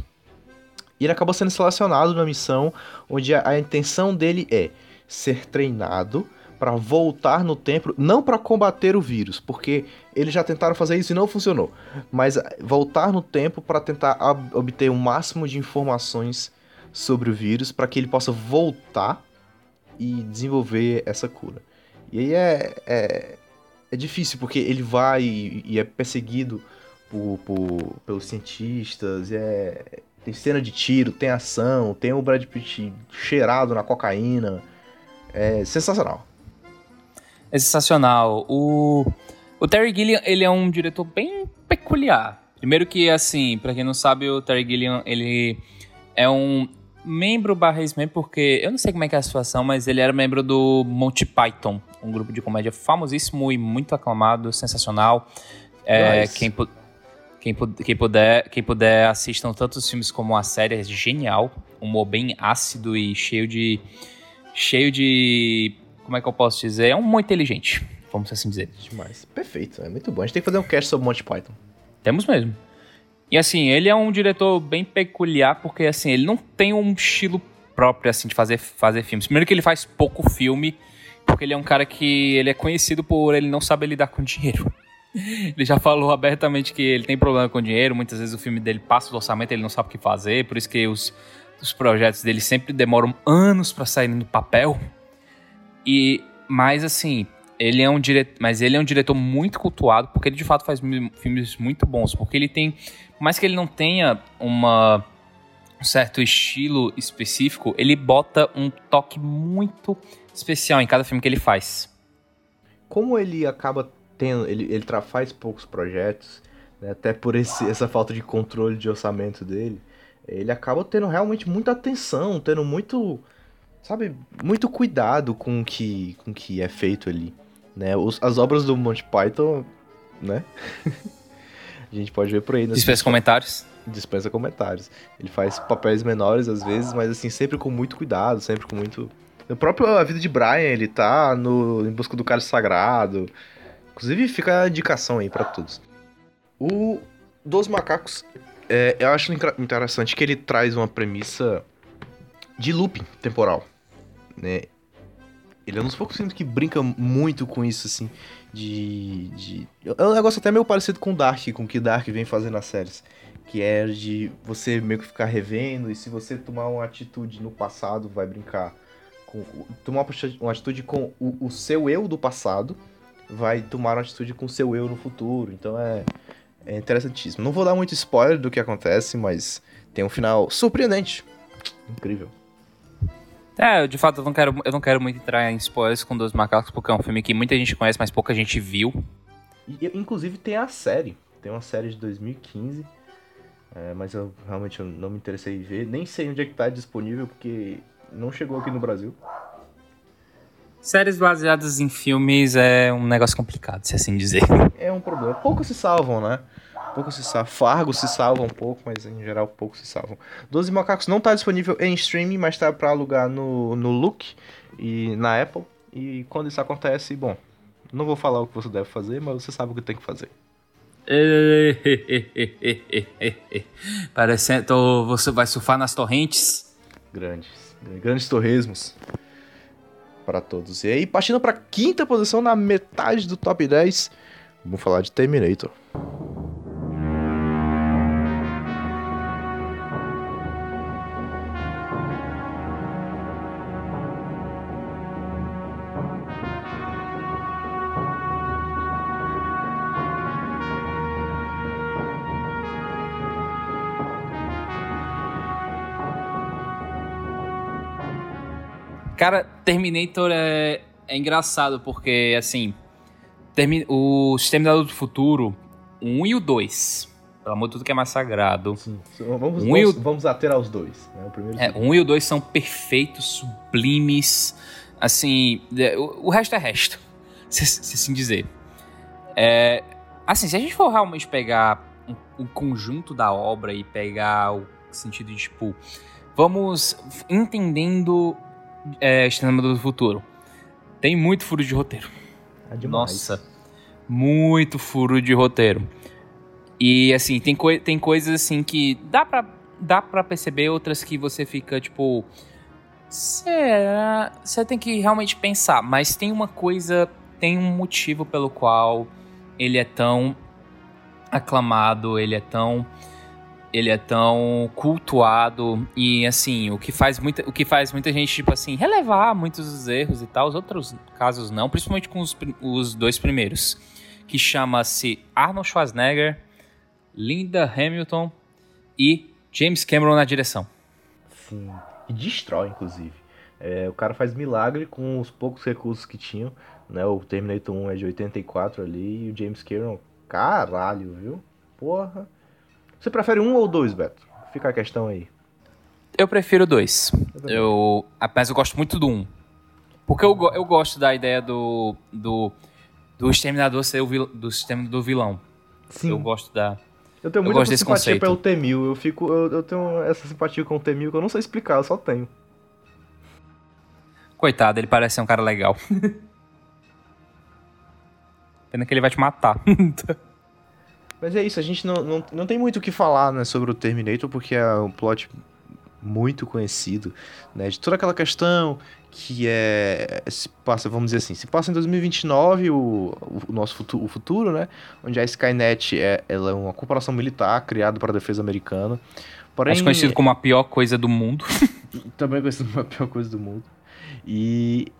E ele acaba sendo selecionado numa missão onde a, a intenção dele é ser treinado para voltar no tempo, não para combater o vírus, porque eles já tentaram fazer isso e não funcionou, mas voltar no tempo para tentar obter o máximo de informações sobre o vírus para que ele possa voltar e desenvolver essa cura. E aí é, é, é difícil porque ele vai e, e é perseguido por, por, pelos cientistas, é, tem cena de tiro, tem ação, tem o Brad Pitt cheirado na cocaína. É sensacional é sensacional. O, o Terry Gilliam, ele é um diretor bem peculiar. Primeiro que, assim, para quem não sabe, o Terry Gilliam, ele é um membro barra ex porque eu não sei como é que é a situação, mas ele era membro do Monty Python, um grupo de comédia famosíssimo e muito aclamado, sensacional. É, quem, quem, quem, puder, quem puder assistam tantos filmes como a série, é genial. Um humor bem ácido e cheio de cheio de como é que eu posso dizer? É um muito inteligente, vamos assim dizer. Demais. Perfeito, é muito bom. A gente tem que fazer um cast sobre Monty Python. Temos mesmo. E assim, ele é um diretor bem peculiar, porque assim, ele não tem um estilo próprio assim de fazer, fazer filmes. Primeiro que ele faz pouco filme, porque ele é um cara que ele é conhecido por ele não saber lidar com dinheiro. Ele já falou abertamente que ele tem problema com dinheiro, muitas vezes o filme dele passa do orçamento, ele não sabe o que fazer, por isso que os os projetos dele sempre demoram anos para sair no papel. E mas assim, ele é um diretor, mas ele é um diretor muito cultuado porque ele de fato faz filmes muito bons, porque ele tem, por mais que ele não tenha uma um certo estilo específico, ele bota um toque muito especial em cada filme que ele faz. Como ele acaba tendo, ele, ele faz poucos projetos, né, até por esse, essa falta de controle de orçamento dele, ele acaba tendo realmente muita atenção, tendo muito, sabe, muito cuidado com o que, com que é feito ali. Né? Os, as obras do Monty Python, né? a gente pode ver por aí. Dispensa comentários. Dispensa comentários. Ele faz papéis menores às vezes, mas assim, sempre com muito cuidado, sempre com muito. No próprio A Vida de Brian, ele tá no Em Busca do Cálice Sagrado. Inclusive, fica a indicação aí para todos. O Dos Macacos, é, eu acho interessante que ele traz uma premissa de looping temporal, né? Ele é um dos poucos filmes que brinca muito com isso, assim, de, de... É um negócio até meio parecido com Dark, com o que Dark vem fazendo nas séries. Que é de você meio que ficar revendo, e se você tomar uma atitude no passado, vai brincar com... Tomar uma atitude com o, o seu eu do passado, vai tomar uma atitude com o seu eu no futuro. Então é, é interessantíssimo. Não vou dar muito spoiler do que acontece, mas tem um final surpreendente. Incrível. É, de fato, eu não quero, eu não quero muito entrar em spoilers com Dois Macacos, porque é um filme que muita gente conhece, mas pouca gente viu. E, inclusive tem a série. Tem uma série de 2015. É, mas eu realmente não me interessei em ver. Nem sei onde é que tá disponível, porque não chegou aqui no Brasil. Séries baseadas em filmes é um negócio complicado, se assim dizer. É um problema. Poucos se salvam, né? Pouco se salva. Fargo se salva um pouco, mas em geral pouco se salvam. Doze Macacos não está disponível em streaming, mas está para alugar no, no Look e na Apple. E quando isso acontece, bom, não vou falar o que você deve fazer, mas você sabe o que tem que fazer. Parecendo, você vai surfar nas torrentes. Grandes, grandes torresmos para todos. E aí, partindo para quinta posição na metade do top 10, vamos falar de Terminator. Cara, Terminator é, é engraçado porque, assim, termi o Exterminador do Futuro, o 1 e o 2, pelo amor de tudo que é mais sagrado. Sim, vamos, um vamos, o... vamos ater aos dois. Né? O, primeiro é, um e o 2 são perfeitos, sublimes, assim, o, o resto é resto, se, se assim dizer. É, assim, se a gente for realmente pegar o conjunto da obra e pegar o sentido de, tipo, vamos entendendo é, Exterminador do Futuro. Tem muito furo de roteiro. É Nossa, muito furo de roteiro. E assim, tem, coi tem coisas assim que dá pra, dá pra perceber, outras que você fica tipo. Será? Você tem que realmente pensar, mas tem uma coisa, tem um motivo pelo qual ele é tão aclamado, ele é tão ele é tão cultuado e assim, o que faz muita, o que faz muita gente tipo assim, relevar muitos dos erros e tal, os outros casos não, principalmente com os, os dois primeiros, que chama-se Arnold Schwarzenegger, Linda Hamilton e James Cameron na direção. Sim, e destrói inclusive. É, o cara faz milagre com os poucos recursos que tinham, né? O Terminator 1 é de 84 ali e o James Cameron, caralho, viu? Porra. Você prefere um ou dois, Beto? Fica a questão aí. Eu prefiro dois. Eu, mas eu gosto muito do um. Porque eu, eu gosto da ideia do, do, do exterminador ser o vil, do sistema do vilão. Sim. Eu gosto da. Eu tenho muita simpatia conceito. pelo T-1000. Eu, fico, eu, eu tenho essa simpatia com o T-1000 que eu não sei explicar, eu só tenho. Coitado, ele parece ser um cara legal. Pena que ele vai te matar. Mas é isso, a gente não, não, não tem muito o que falar né, sobre o Terminator, porque é um plot muito conhecido, né? De toda aquela questão que é se passa, vamos dizer assim, se passa em 2029 o, o nosso futuro, o futuro, né? Onde a Skynet é, ela é uma corporação militar criada para a defesa americana. Porém, Acho conhecido como a pior coisa do mundo. também conhecido como a pior coisa do mundo. E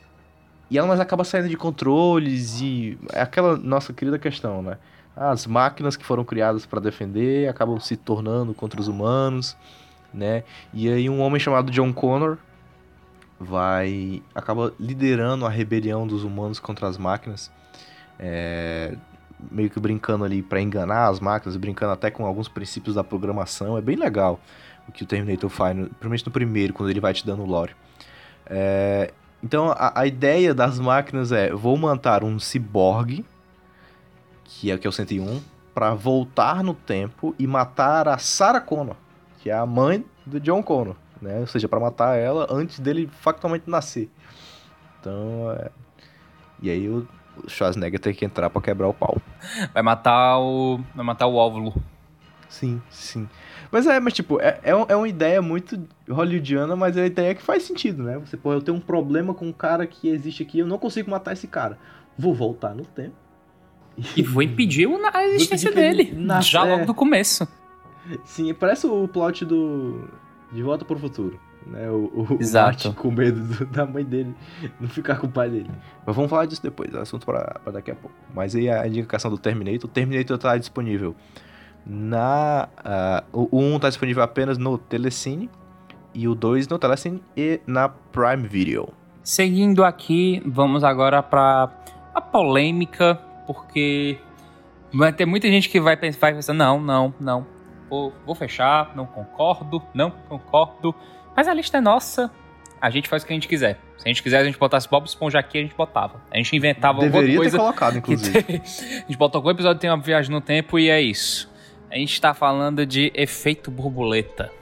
e ela mas acaba saindo de controles e é aquela nossa querida questão, né? As máquinas que foram criadas para defender acabam se tornando contra os humanos, né? E aí um homem chamado John Connor vai acaba liderando a rebelião dos humanos contra as máquinas, é, meio que brincando ali para enganar as máquinas, brincando até com alguns princípios da programação. É bem legal o que o Terminator faz, principalmente no primeiro, quando ele vai te dando lore. É, então a, a, ideia das máquinas é: vou montar um ciborgue, que é o que é o 101, para voltar no tempo e matar a Sarah Connor, que é a mãe do John Connor, né? Ou seja, para matar ela antes dele factualmente nascer. Então, é... e aí o Schwarzenegger tem que entrar para quebrar o pau. Vai matar o, vai matar o óvulo. Sim, sim. Mas é, mas tipo, é, é, é, uma ideia muito hollywoodiana, mas é uma ideia que faz sentido, né? Você, pô, eu tenho um problema com um cara que existe aqui, eu não consigo matar esse cara. Vou voltar no tempo. E vou impedir a existência dele. Nasce, já logo é... do começo. Sim, parece o plot do. De Volta pro Futuro. Né? O, o, Exato. O com medo do, da mãe dele não ficar com o pai dele. Mas vamos falar disso depois, é assunto pra, pra daqui a pouco. Mas aí a indicação do Terminator. O Terminator tá disponível na. Uh, o 1 está disponível apenas no Telecine e o 2 no Telecine e na Prime Video. Seguindo aqui, vamos agora para a polêmica, porque vai ter muita gente que vai pensar, vai pensar não, não, não, vou, vou fechar, não concordo, não concordo, mas a lista é nossa, a gente faz o que a gente quiser. Se a gente quisesse, a gente botasse Bob Esponja aqui, a gente botava. A gente inventava Deveria alguma coisa. Ter colocado, inclusive. a gente bota algum episódio tem uma viagem no tempo e é isso. A gente está falando de efeito borboleta.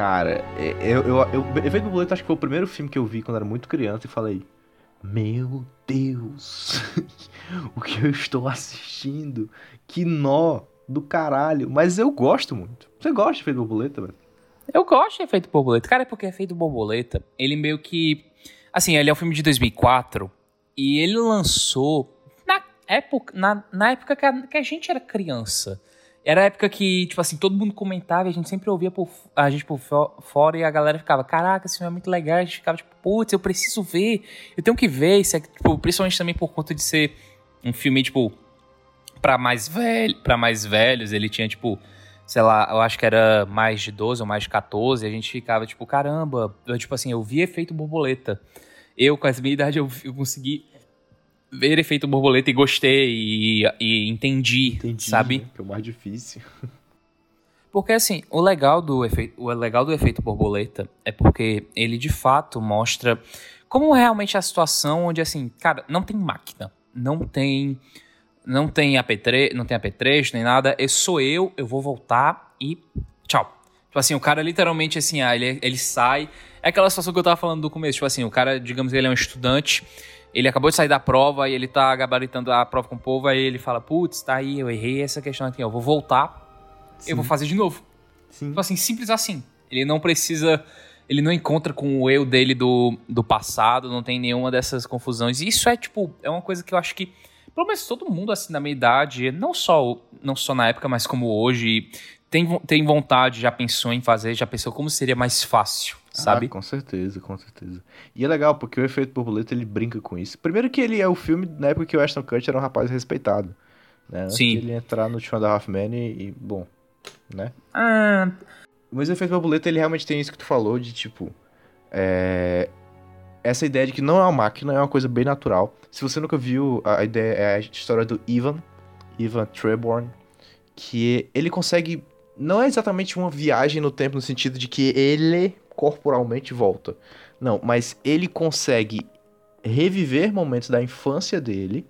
Cara, é, eu, eu, eu, Efeito Borboleta acho que foi o primeiro filme que eu vi quando era muito criança e falei: Meu Deus, o que eu estou assistindo? Que nó! do caralho. Mas eu gosto muito. Você gosta de efeito borboleta, velho? Eu gosto de efeito borboleta. Cara, é porque efeito borboleta, ele meio que. Assim, ele é um filme de 2004 e ele lançou na época, na, na época que a, que a gente era criança. Era a época que, tipo assim, todo mundo comentava e a gente sempre ouvia por, a gente por fora e a galera ficava, caraca, esse filme é muito legal. A gente ficava, tipo, putz, eu preciso ver, eu tenho que ver. Isso é, tipo, principalmente também por conta de ser um filme, tipo, para mais velho, para mais velhos, ele tinha tipo, sei lá, eu acho que era mais de 12 ou mais de 14, e a gente ficava tipo, caramba, eu, tipo assim, eu vi efeito borboleta. Eu com essa minha idade eu, eu consegui ver efeito borboleta e gostei e, e entendi, entendi, sabe? Né? Que é o mais difícil. Porque assim, o legal do efeito, o legal do efeito borboleta é porque ele de fato mostra como realmente é a situação onde assim, cara, não tem máquina, não tem não tem AP3, não tem AP3 nem nada, eu sou eu, eu vou voltar e tchau. Tipo assim, o cara literalmente assim, ah, ele, ele sai. É aquela situação que eu tava falando do começo, tipo assim, o cara, digamos que ele é um estudante, ele acabou de sair da prova e ele tá gabaritando a prova com o povo, aí ele fala, putz, tá aí, eu errei essa questão aqui, eu vou voltar, Sim. eu vou fazer de novo. Sim. Tipo assim, simples assim. Ele não precisa ele não encontra com o eu dele do, do passado, não tem nenhuma dessas confusões. E isso é, tipo, é uma coisa que eu acho que pelo menos todo mundo assim na minha idade, não só, não só na época, mas como hoje, tem, tem vontade, já pensou em fazer, já pensou como seria mais fácil, sabe? Ah, com certeza, com certeza. E é legal, porque o efeito borboleta ele brinca com isso. Primeiro que ele é o filme na época que o Ashton Kutcher era um rapaz respeitado. Né? Antes Sim. ele entrar no Two and a Half Men e, e, bom, né? Ah... Mas o efeito borboleta ele realmente tem isso que tu falou de tipo... É, essa ideia de que não é uma máquina, é uma coisa bem natural. Se você nunca viu, a ideia é a história do Ivan, Ivan Treborn, que ele consegue. Não é exatamente uma viagem no tempo no sentido de que ele corporalmente volta. Não, mas ele consegue reviver momentos da infância dele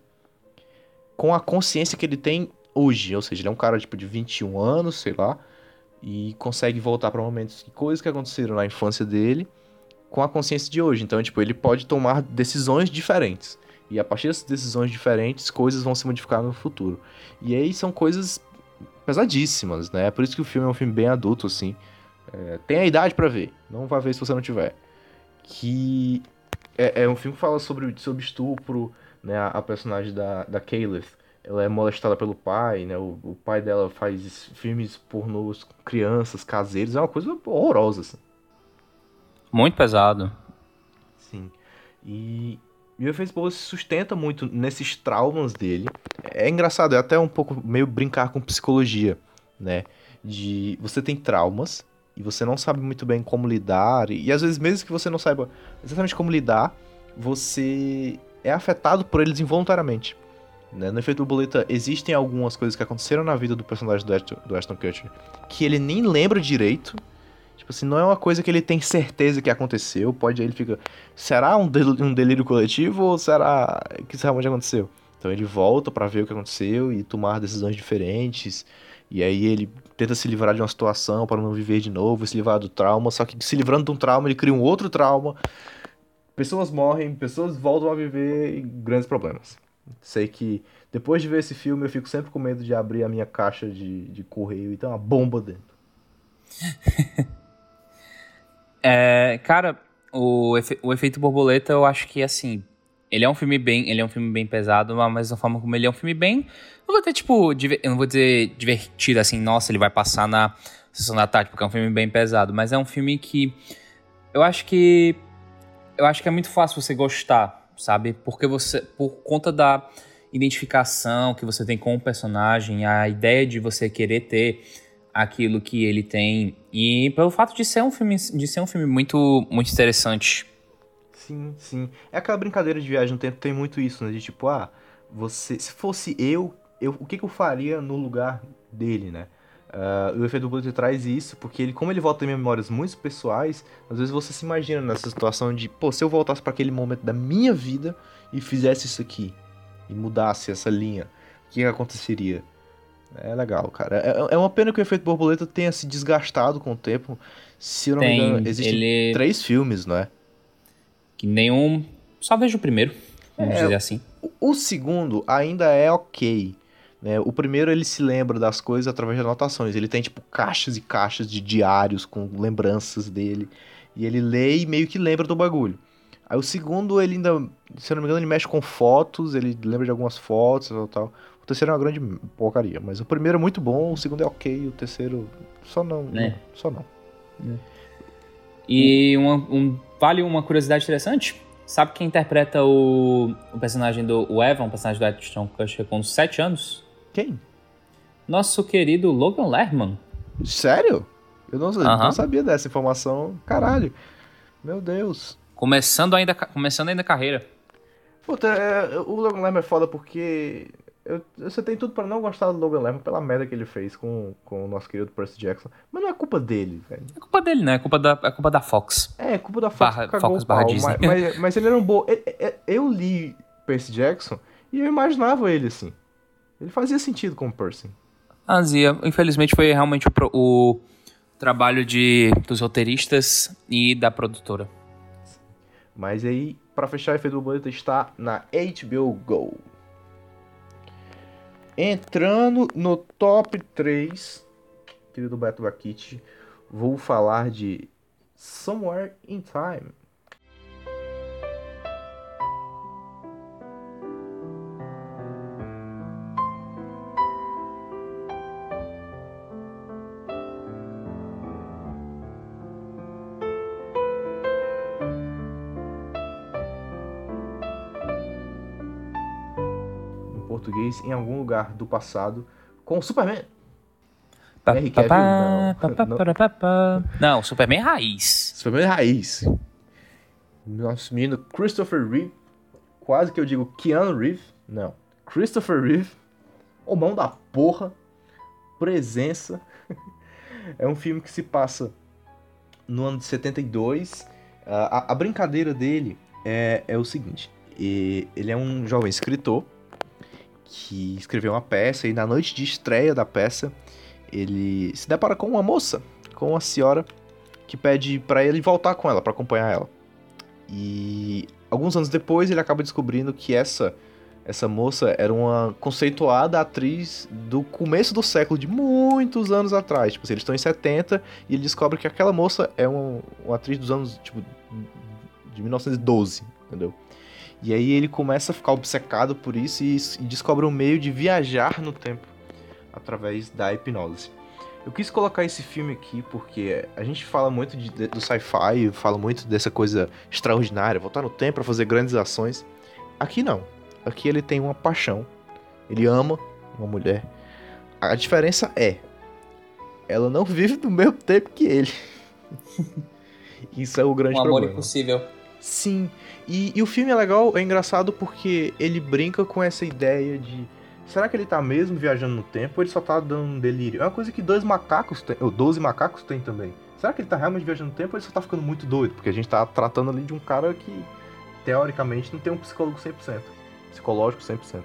com a consciência que ele tem hoje. Ou seja, ele é um cara tipo de 21 anos, sei lá. e consegue voltar para momentos, coisas que aconteceram na infância dele com a consciência de hoje. Então, tipo, ele pode tomar decisões diferentes. E a partir dessas decisões diferentes, coisas vão se modificar no futuro. E aí são coisas pesadíssimas, né? É por isso que o filme é um filme bem adulto, assim. É, tem a idade para ver, não vai ver se você não tiver. Que é, é, um filme que fala sobre, sobre estupro, né? A, a personagem da, da Caleb, ela é molestada pelo pai, né? O, o pai dela faz filmes pornôs com crianças, caseiros, é uma coisa horrorosa, assim. Muito pesado. Sim. E, e o Facebook se sustenta muito nesses traumas dele. É engraçado, é até um pouco meio brincar com psicologia, né? De você tem traumas e você não sabe muito bem como lidar, e, e às vezes mesmo que você não saiba exatamente como lidar, você é afetado por eles involuntariamente. Né? No efeito borboleta, existem algumas coisas que aconteceram na vida do personagem do Ashton, do Ashton Kutcher que ele nem lembra direito. Tipo assim, não é uma coisa que ele tem certeza que aconteceu. Pode aí ele fica. Será um, del um delírio coletivo ou será que isso realmente aconteceu? Então ele volta para ver o que aconteceu e tomar decisões diferentes. E aí ele tenta se livrar de uma situação para não viver de novo, se livrar do trauma. Só que se livrando de um trauma, ele cria um outro trauma. Pessoas morrem, pessoas voltam a viver grandes problemas. Sei que depois de ver esse filme eu fico sempre com medo de abrir a minha caixa de, de correio e ter uma bomba dentro. é, cara, o, efe, o efeito borboleta eu acho que assim. Ele é um filme bem. Ele é um filme bem pesado, mas da forma como ele é um filme bem. Não vou ter, tipo, eu não vou dizer divertido assim, nossa, ele vai passar na sessão da tarde, porque é um filme bem pesado. Mas é um filme que. Eu acho que. Eu acho que é muito fácil você gostar sabe? Porque você, por conta da identificação que você tem com o personagem, a ideia de você querer ter aquilo que ele tem e pelo fato de ser um filme, de ser um filme muito, muito interessante. Sim, sim. É aquela brincadeira de viagem no tempo tem muito isso, né? De tipo, ah, você, se fosse eu, eu o que, que eu faria no lugar dele, né? Uh, o efeito Bluetooth traz isso, porque ele, como ele volta em memórias muito pessoais, às vezes você se imagina nessa situação de, pô, se eu voltasse para aquele momento da minha vida e fizesse isso aqui, e mudasse essa linha, o que aconteceria? É legal, cara. É, é, uma pena que o efeito borboleta tenha se desgastado com o tempo. Se eu não Tem, me engano, existem ele... três filmes, não é? Que nenhum. Só vejo o primeiro, vamos é, dizer assim. O, o segundo ainda é ok. Né? O primeiro ele se lembra das coisas através de anotações. Ele tem tipo caixas e caixas de diários com lembranças dele. E ele lê e meio que lembra do bagulho. Aí o segundo ele ainda, se eu não me engano, ele mexe com fotos, ele lembra de algumas fotos e tal, tal. Terceiro é uma grande porcaria, mas o primeiro é muito bom, o segundo é ok, o terceiro só não, é. só não. É. E uma, um, vale uma curiosidade interessante? Sabe quem interpreta o, o personagem do o Evan, o personagem do Ashton Kutcher com 7 anos? Quem? Nosso querido Logan Lerman. Sério? Eu não, não sabia dessa informação. Caralho. Meu Deus. Começando ainda, começando ainda a carreira. Puta, é, o Logan Lerman é foda porque eu, você tem tudo para não gostar do Logan Lerman pela merda que ele fez com, com o nosso querido Percy Jackson. Mas não é culpa dele, velho. É culpa dele, né? É culpa da, é culpa da Fox. É, é culpa da Fox. Barra, Fox barra Disney. Mas, mas, mas, ele era um bom. Eu li Percy Jackson e eu imaginava ele assim. Ele fazia sentido com o Percy. Fazia. Infelizmente foi realmente o, o trabalho de, dos roteiristas e da produtora. Mas aí, para fechar, Efeito Borboleta está na HBO Go. Entrando no top 3, querido Beto Bakit, vou falar de Somewhere in Time. Em algum lugar do passado com o Superman. Pa, Henry Cavill, não. não, Superman raiz. Superman raiz. Nosso menino Christopher Reeve. Quase que eu digo Keanu Reeve. Não. Christopher Reeve. O mão da porra. Presença. é um filme que se passa no ano de 72. A, a brincadeira dele é, é o seguinte: ele é um jovem escritor que escreveu uma peça e na noite de estreia da peça ele se depara com uma moça, com uma senhora que pede para ele voltar com ela, para acompanhar ela. E alguns anos depois ele acaba descobrindo que essa essa moça era uma conceituada atriz do começo do século, de muitos anos atrás. Tipo, assim, eles estão em 70 e ele descobre que aquela moça é uma, uma atriz dos anos, tipo, de 1912, entendeu? E aí ele começa a ficar obcecado por isso e, e descobre um meio de viajar no tempo através da hipnose. Eu quis colocar esse filme aqui porque a gente fala muito de, de, do sci-fi, fala muito dessa coisa extraordinária, voltar no tempo para fazer grandes ações. Aqui não. Aqui ele tem uma paixão. Ele ama uma mulher. A diferença é, ela não vive do mesmo tempo que ele. Isso é o grande um problema. amor impossível. Sim. E, e, o filme é legal, é engraçado porque ele brinca com essa ideia de. Será que ele tá mesmo viajando no tempo ou ele só tá dando um delírio? É uma coisa que dois macacos têm, ou 12 macacos têm também. Será que ele tá realmente viajando no tempo ou ele só tá ficando muito doido? Porque a gente tá tratando ali de um cara que, teoricamente, não tem um psicólogo 100%. Psicológico 100%.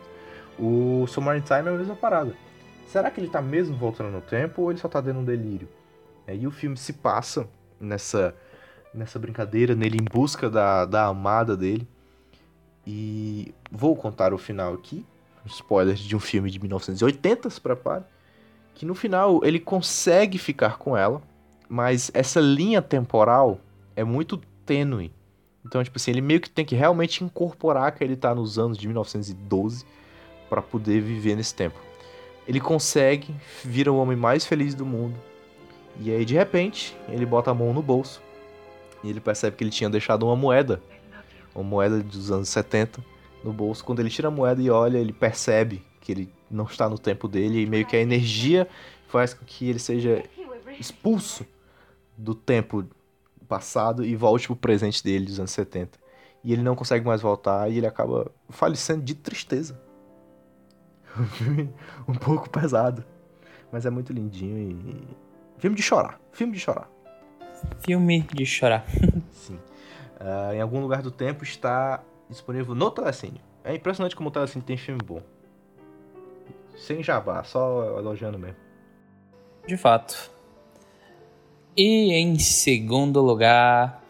O Submarine Time é a mesma parada. Será que ele tá mesmo voltando no tempo ou ele só tá dando um delírio? É, e o filme se passa nessa nessa brincadeira, nele em busca da, da amada dele. E vou contar o final aqui. Spoilers de um filme de 1980, se prepare. Que no final ele consegue ficar com ela, mas essa linha temporal é muito tênue. Então, tipo assim, ele meio que tem que realmente incorporar que ele tá nos anos de 1912 para poder viver nesse tempo. Ele consegue, vira o homem mais feliz do mundo. E aí, de repente, ele bota a mão no bolso e ele percebe que ele tinha deixado uma moeda, uma moeda dos anos 70, no bolso. Quando ele tira a moeda e olha, ele percebe que ele não está no tempo dele e meio que a energia faz com que ele seja expulso do tempo passado e volte pro presente dele dos anos 70. E ele não consegue mais voltar e ele acaba falecendo de tristeza. um pouco pesado, mas é muito lindinho e filme de chorar, filme de chorar. Filme de chorar. Sim. Uh, em algum lugar do tempo está disponível no Telecine. É impressionante como o Telecine tem filme bom. Sem jabá, só elogiando mesmo. De fato. E em segundo lugar,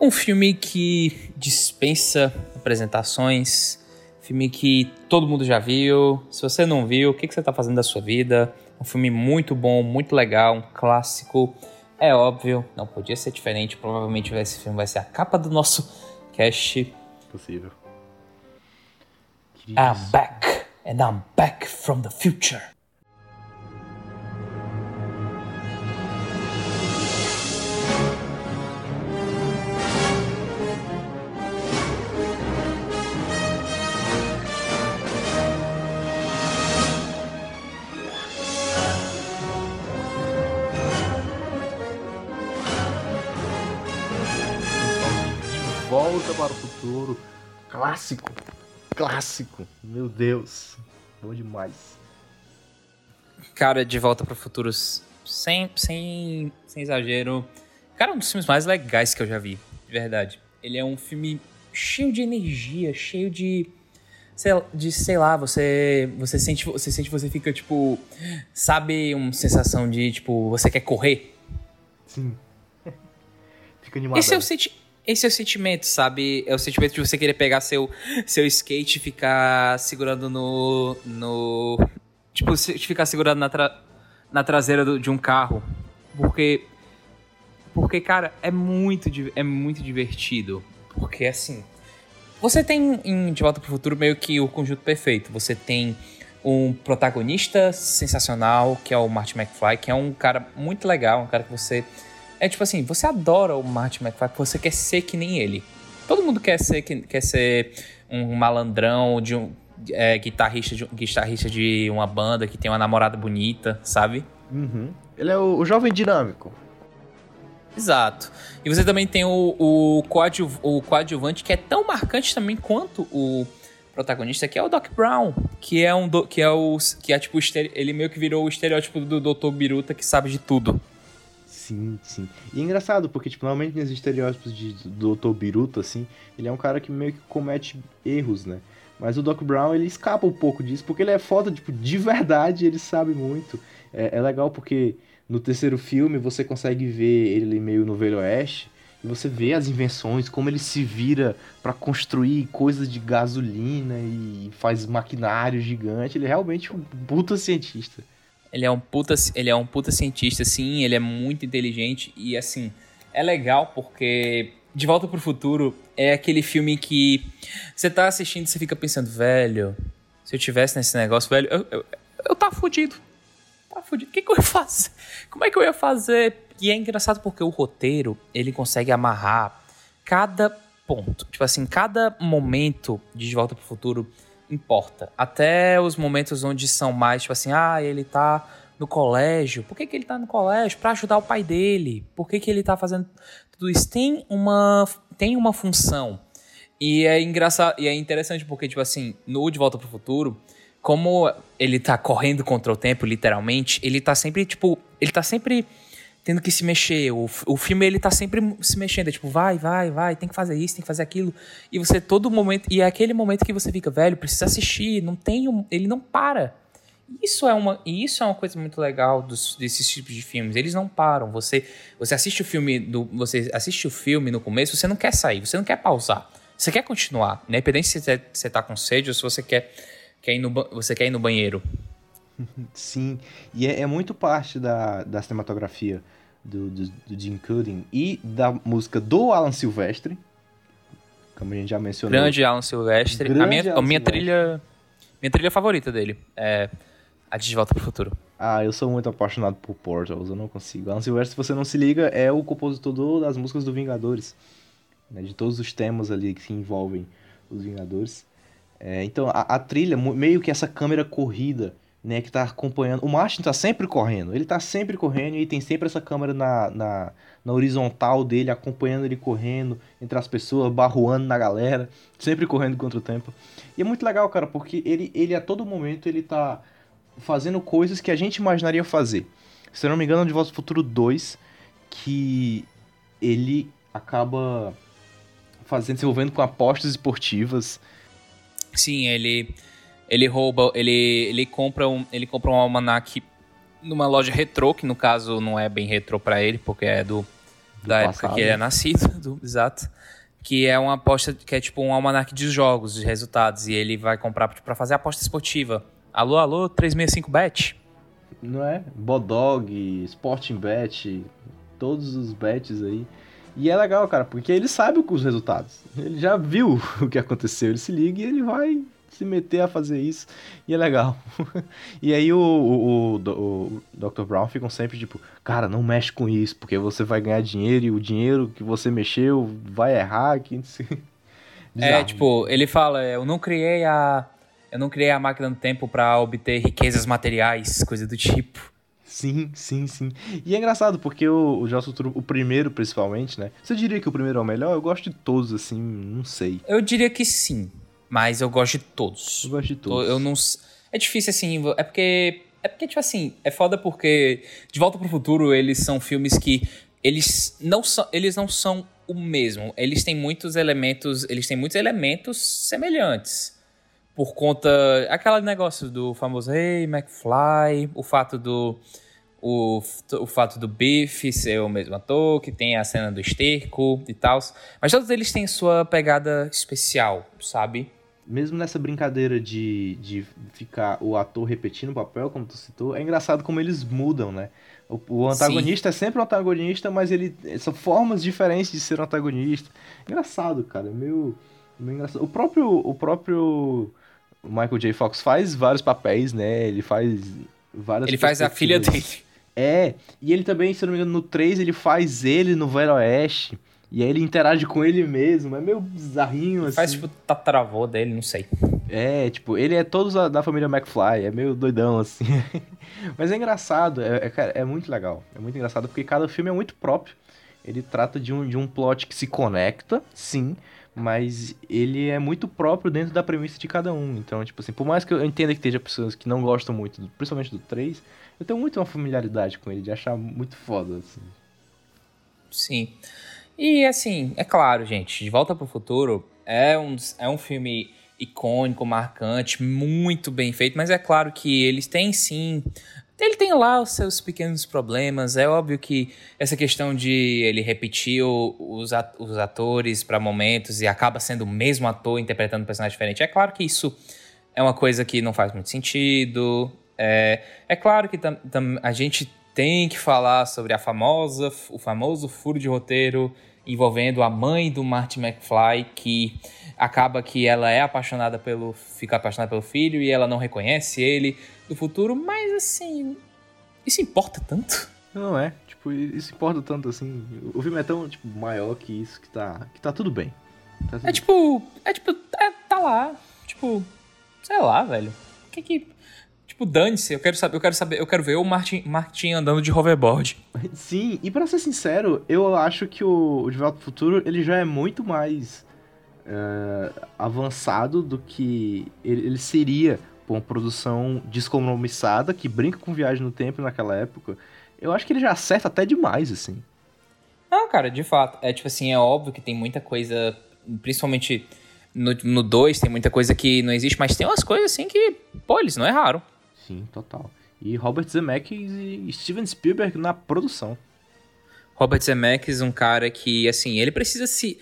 um filme que dispensa apresentações. Filme que todo mundo já viu. Se você não viu, o que, que você está fazendo da sua vida? Um filme muito bom, muito legal, um clássico. É óbvio, não podia ser diferente. Provavelmente esse filme vai ser a capa do nosso cast. Possível. I'm back, and I'm back from the future. Volta para o Futuro. Clássico. Clássico. Meu Deus. Bom demais. Cara, De Volta para o Futuro, sem, sem, sem exagero. Cara, um dos filmes mais legais que eu já vi. De verdade. Ele é um filme cheio de energia, cheio de. Sei, de, sei lá, você. Você sente. Você sente, você fica, tipo. Sabe, uma sensação de, tipo, você quer correr? Sim. Fica animado. Esse é o sentimento esse é o sentimento, sabe? É o sentimento de você querer pegar seu, seu skate e ficar segurando no. no. Tipo, ficar segurando na, tra, na traseira do, de um carro. Porque. Porque, cara, é muito, é muito divertido. Porque, assim. Você tem em De Volta pro Futuro meio que o conjunto perfeito. Você tem um protagonista sensacional, que é o Marty McFly, que é um cara muito legal, um cara que você é tipo assim, você adora o Martin McFly, você quer ser que nem ele. Todo mundo quer ser, quer ser um malandrão de um é, guitarrista, de, guitarrista de uma banda que tem uma namorada bonita, sabe? Uhum. Ele é o, o, jovem dinâmico. Exato. E você também tem o, o, coadju, o coadjuvante que é tão marcante também quanto o protagonista, que é o Doc Brown, que é um do, que é o que é tipo ele meio que virou o estereótipo do Dr. Biruta que sabe de tudo. Sim, sim. E é engraçado, porque, tipo, normalmente nos estereótipos de, Dr. Biruta, assim, ele é um cara que meio que comete erros, né? Mas o Doc Brown, ele escapa um pouco disso, porque ele é foda, tipo, de verdade, ele sabe muito. É, é legal porque no terceiro filme você consegue ver ele meio no Velho Oeste, e você vê as invenções, como ele se vira para construir coisas de gasolina e faz maquinário gigante. Ele é realmente um puta cientista. Ele é um puta, ele é um puta cientista, sim, ele é muito inteligente e assim, é legal porque De Volta pro Futuro é aquele filme que você tá assistindo e você fica pensando, velho, se eu tivesse nesse negócio, velho, eu, eu, eu fudido. Tava fudido. O que, que eu ia fazer? Como é que eu ia fazer? E é engraçado porque o roteiro, ele consegue amarrar cada ponto. Tipo assim, cada momento de De Volta pro Futuro importa. Até os momentos onde são mais, tipo assim, ah, ele tá no colégio. Por que, que ele tá no colégio? Para ajudar o pai dele. Por que, que ele tá fazendo tudo isso? Tem uma, tem uma função. E é engraçado, e é interessante porque, tipo assim, no De Volta pro Futuro, como ele tá correndo contra o tempo, literalmente, ele tá sempre, tipo, ele tá sempre tendo que se mexer. O, o filme ele tá sempre se mexendo, é tipo, vai, vai, vai, tem que fazer isso, tem que fazer aquilo. E você todo momento, e é aquele momento que você fica, velho, precisa assistir, não tem, um, ele não para. Isso é uma, isso é uma coisa muito legal dos, desses tipos de filmes. Eles não param. Você, você assiste o filme do, você assiste o filme no começo, você não quer sair, você não quer pausar. Você quer continuar, independente se você, você tá com sede ou se você quer, quer ir no, você quer ir no banheiro. Sim, e é, é, muito parte da, da cinematografia do, do, do Jim Cuddy e da música do Alan Silvestre, como a gente já mencionou. Grande Alan Silvestre. Grande a minha, Alan a minha Silvestre. trilha minha trilha favorita dele é a de Volta pro Futuro. Ah, eu sou muito apaixonado por Portals, eu não consigo. Alan Silvestre, se você não se liga, é o compositor das músicas do Vingadores, né, de todos os temas ali que envolvem os Vingadores. É, então, a, a trilha, meio que essa câmera corrida, né, que tá acompanhando. O Martin tá sempre correndo, ele tá sempre correndo e tem sempre essa câmera na, na, na, horizontal dele, acompanhando ele correndo entre as pessoas, barruando na galera, sempre correndo contra o tempo. E é muito legal, cara, porque ele, ele a todo momento ele tá fazendo coisas que a gente imaginaria fazer. Se eu não me engano, é de Volta Futuro 2, que ele acaba fazendo, se envolvendo com apostas esportivas. Sim, ele ele rouba, ele, ele compra um, ele compra um almanac numa loja retrô, que no caso não é bem retrô para ele, porque é do, do da passado. época que ele é nascido, do, exato. Que é uma aposta, que é tipo um almanac de jogos, de resultados, e ele vai comprar para fazer aposta esportiva. Alô, alô, 365 bet. Não é? Bodog, Sporting Bet, todos os bets aí. E é legal, cara, porque ele sabe os resultados. Ele já viu o que aconteceu, ele se liga e ele vai se meter a fazer isso. E é legal. e aí o, o, o, o Dr. Brown ficam sempre tipo, cara, não mexe com isso, porque você vai ganhar dinheiro e o dinheiro que você mexeu vai errar. Que... é, tipo, ele fala, eu não criei a. Eu não criei a máquina do tempo para obter riquezas materiais, coisa do tipo. Sim, sim, sim. E é engraçado, porque o, o Joss o primeiro principalmente, né? Você diria que o primeiro é o melhor? Eu gosto de todos, assim, não sei. Eu diria que sim. Mas eu gosto de todos. Eu gosto de todos. Eu não. É difícil assim. É porque. É porque, tipo assim, é foda porque De Volta pro Futuro, eles são filmes que. Eles não são, eles não são o mesmo. Eles têm muitos elementos. Eles têm muitos elementos semelhantes. Por conta. Aquele negócio do famoso Hey McFly, o fato do o, o fato do Biff ser o mesmo ator, que tem a cena do esterco e tal. Mas todos eles têm sua pegada especial, sabe? Mesmo nessa brincadeira de, de ficar o ator repetindo o papel, como tu citou, é engraçado como eles mudam, né? O, o antagonista Sim. é sempre um antagonista, mas ele são formas diferentes de ser um antagonista. Engraçado, cara, é meio, meio engraçado. O próprio, o próprio Michael J. Fox faz vários papéis, né? Ele faz várias Ele faz a filha dele. É, e ele também, se não me engano, no 3 ele faz ele no Velho Oeste. E aí ele interage com ele mesmo, é meio bizarrinho, assim. Faz tipo tataravô dele, não sei. É, tipo, ele é todos da família McFly, é meio doidão, assim. Mas é engraçado, é, é, é, muito legal. É muito engraçado porque cada filme é muito próprio. Ele trata de um, de um plot que se conecta, sim, mas ele é muito próprio dentro da premissa de cada um. Então, tipo assim, por mais que eu entenda que esteja pessoas que não gostam muito, principalmente do 3, eu tenho muito uma familiaridade com ele, de achar muito foda, assim. Sim. E assim, é claro, gente, De Volta para o Futuro é um, é um filme icônico, marcante, muito bem feito, mas é claro que eles têm sim. Ele tem lá os seus pequenos problemas. É óbvio que essa questão de ele repetir os, os atores para momentos e acaba sendo o mesmo ator interpretando um personagem diferente. É claro que isso é uma coisa que não faz muito sentido. É, é claro que a gente tem que falar sobre a famosa, o famoso furo de roteiro envolvendo a mãe do Marty McFly, que acaba que ela é apaixonada pelo. fica apaixonada pelo filho e ela não reconhece ele do futuro, mas assim. Isso importa tanto? Não é, tipo, isso importa tanto assim. O filme é tão, tipo, maior que isso que tá, que tá tudo bem. Tá tudo É tipo. É tipo. é- tá lá. Tipo. Sei lá, velho. O que que. Tipo, dane-se, eu quero saber, eu quero saber, eu quero ver o Martin, Martin andando de hoverboard. Sim, e pra ser sincero, eu acho que o, o De Volta Futuro ele já é muito mais é, avançado do que ele, ele seria por uma produção descompromissada que brinca com viagem no tempo naquela época. Eu acho que ele já acerta até demais, assim. Não, cara, de fato. É tipo assim, é óbvio que tem muita coisa, principalmente no 2, tem muita coisa que não existe, mas tem umas coisas assim que, pô, eles não erraram. Sim, total. E Robert Zemeckis e Steven Spielberg na produção. Robert Zemeckis, um cara que, assim, ele precisa se.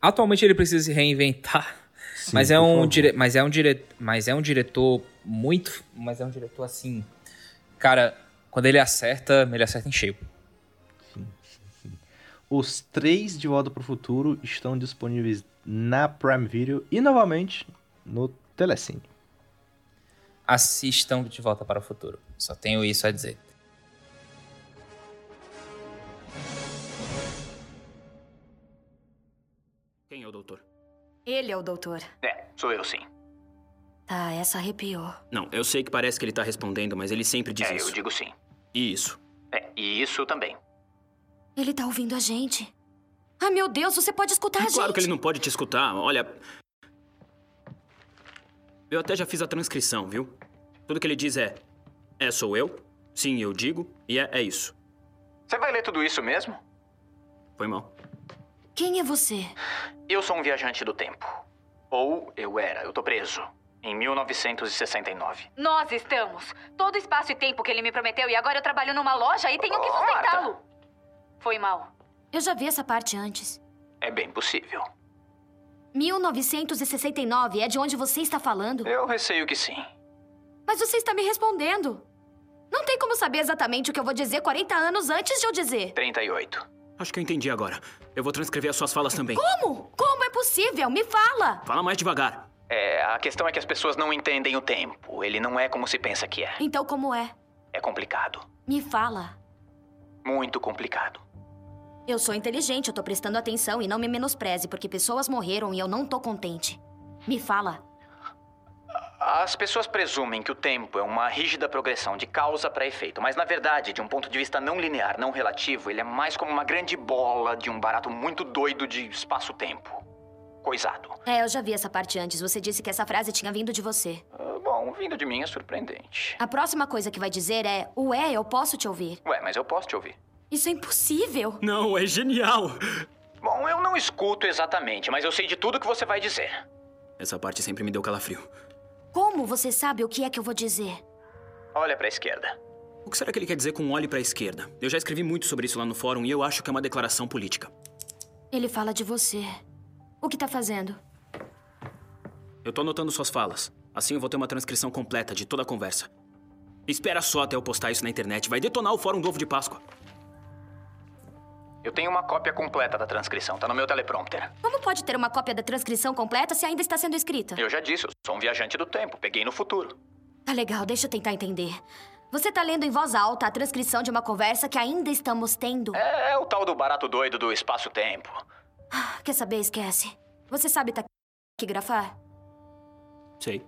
Atualmente ele precisa se reinventar. Sim, mas, é um dire... mas, é um dire... mas é um diretor muito. Mas é um diretor assim. Cara, quando ele acerta, ele acerta em cheio. Os três de Volta para o Futuro estão disponíveis na Prime Video e novamente no Telecine. Assistam De Volta para o Futuro. Só tenho isso a dizer. Quem é o doutor? Ele é o doutor. É, sou eu sim. Tá, essa arrepiou. Não, eu sei que parece que ele tá respondendo, mas ele sempre diz É, isso. eu digo sim. E isso? É, e isso também. Ele tá ouvindo a gente. Ai, meu Deus, você pode escutar a gente. Claro que ele não pode te escutar. Olha. Eu até já fiz a transcrição, viu? Tudo que ele diz é: É, sou eu. Sim, eu digo. E é, é isso. Você vai ler tudo isso mesmo? Foi mal. Quem é você? Eu sou um viajante do tempo. Ou eu era, eu tô preso. Em 1969. Nós estamos. Todo espaço e tempo que ele me prometeu e agora eu trabalho numa loja e tenho que Oh, sustentá-lo. Foi mal. Eu já vi essa parte antes. É bem possível. 1969 é de onde você está falando? Eu receio que sim. Mas você está me respondendo. Não tem como saber exatamente o que eu vou dizer 40 anos antes de eu dizer. 38. Acho que eu entendi agora. Eu vou transcrever as suas falas também. Como? Como é possível? Me fala! Fala mais devagar. É, a questão é que as pessoas não entendem o tempo. Ele não é como se pensa que é. Então, como é? É complicado. Me fala. Muito complicado. Eu sou inteligente, eu tô prestando atenção e não me menospreze, porque pessoas morreram e eu não tô contente. Me fala. As pessoas presumem que o tempo é uma rígida progressão de causa para efeito, mas na verdade, de um ponto de vista não linear, não relativo, ele é mais como uma grande bola de um barato muito doido de espaço-tempo. Coisado. É, eu já vi essa parte antes. Você disse que essa frase tinha vindo de você. Ah, bom, vindo de mim é surpreendente. A próxima coisa que vai dizer é: Ué, eu posso te ouvir. Ué, mas eu posso te ouvir. Isso é impossível. Não, é genial. Bom, eu não escuto exatamente, mas eu sei de tudo que você vai dizer. Essa parte sempre me deu calafrio. Como você sabe o que é que eu vou dizer? Olha pra esquerda. O que será que ele quer dizer com olhe pra esquerda? Eu já escrevi muito sobre isso lá no fórum e eu acho que é uma declaração política. Ele fala de você. O que tá fazendo? Eu tô anotando suas falas. Assim eu vou ter uma transcrição completa de toda a conversa. Espera só até eu postar isso na internet. Vai detonar o fórum do ovo de Páscoa. Eu tenho uma cópia completa da transcrição, tá no meu teleprompter. Como pode ter uma cópia da transcrição completa se ainda está sendo escrita? Eu já disse, eu sou um viajante do tempo, peguei no futuro. Tá legal, deixa eu tentar entender. Você tá lendo em voz alta a transcrição de uma conversa que ainda estamos tendo. É, é o tal do barato doido do espaço-tempo. Quer saber? Esquece. Você sabe taquigrafar? Sei.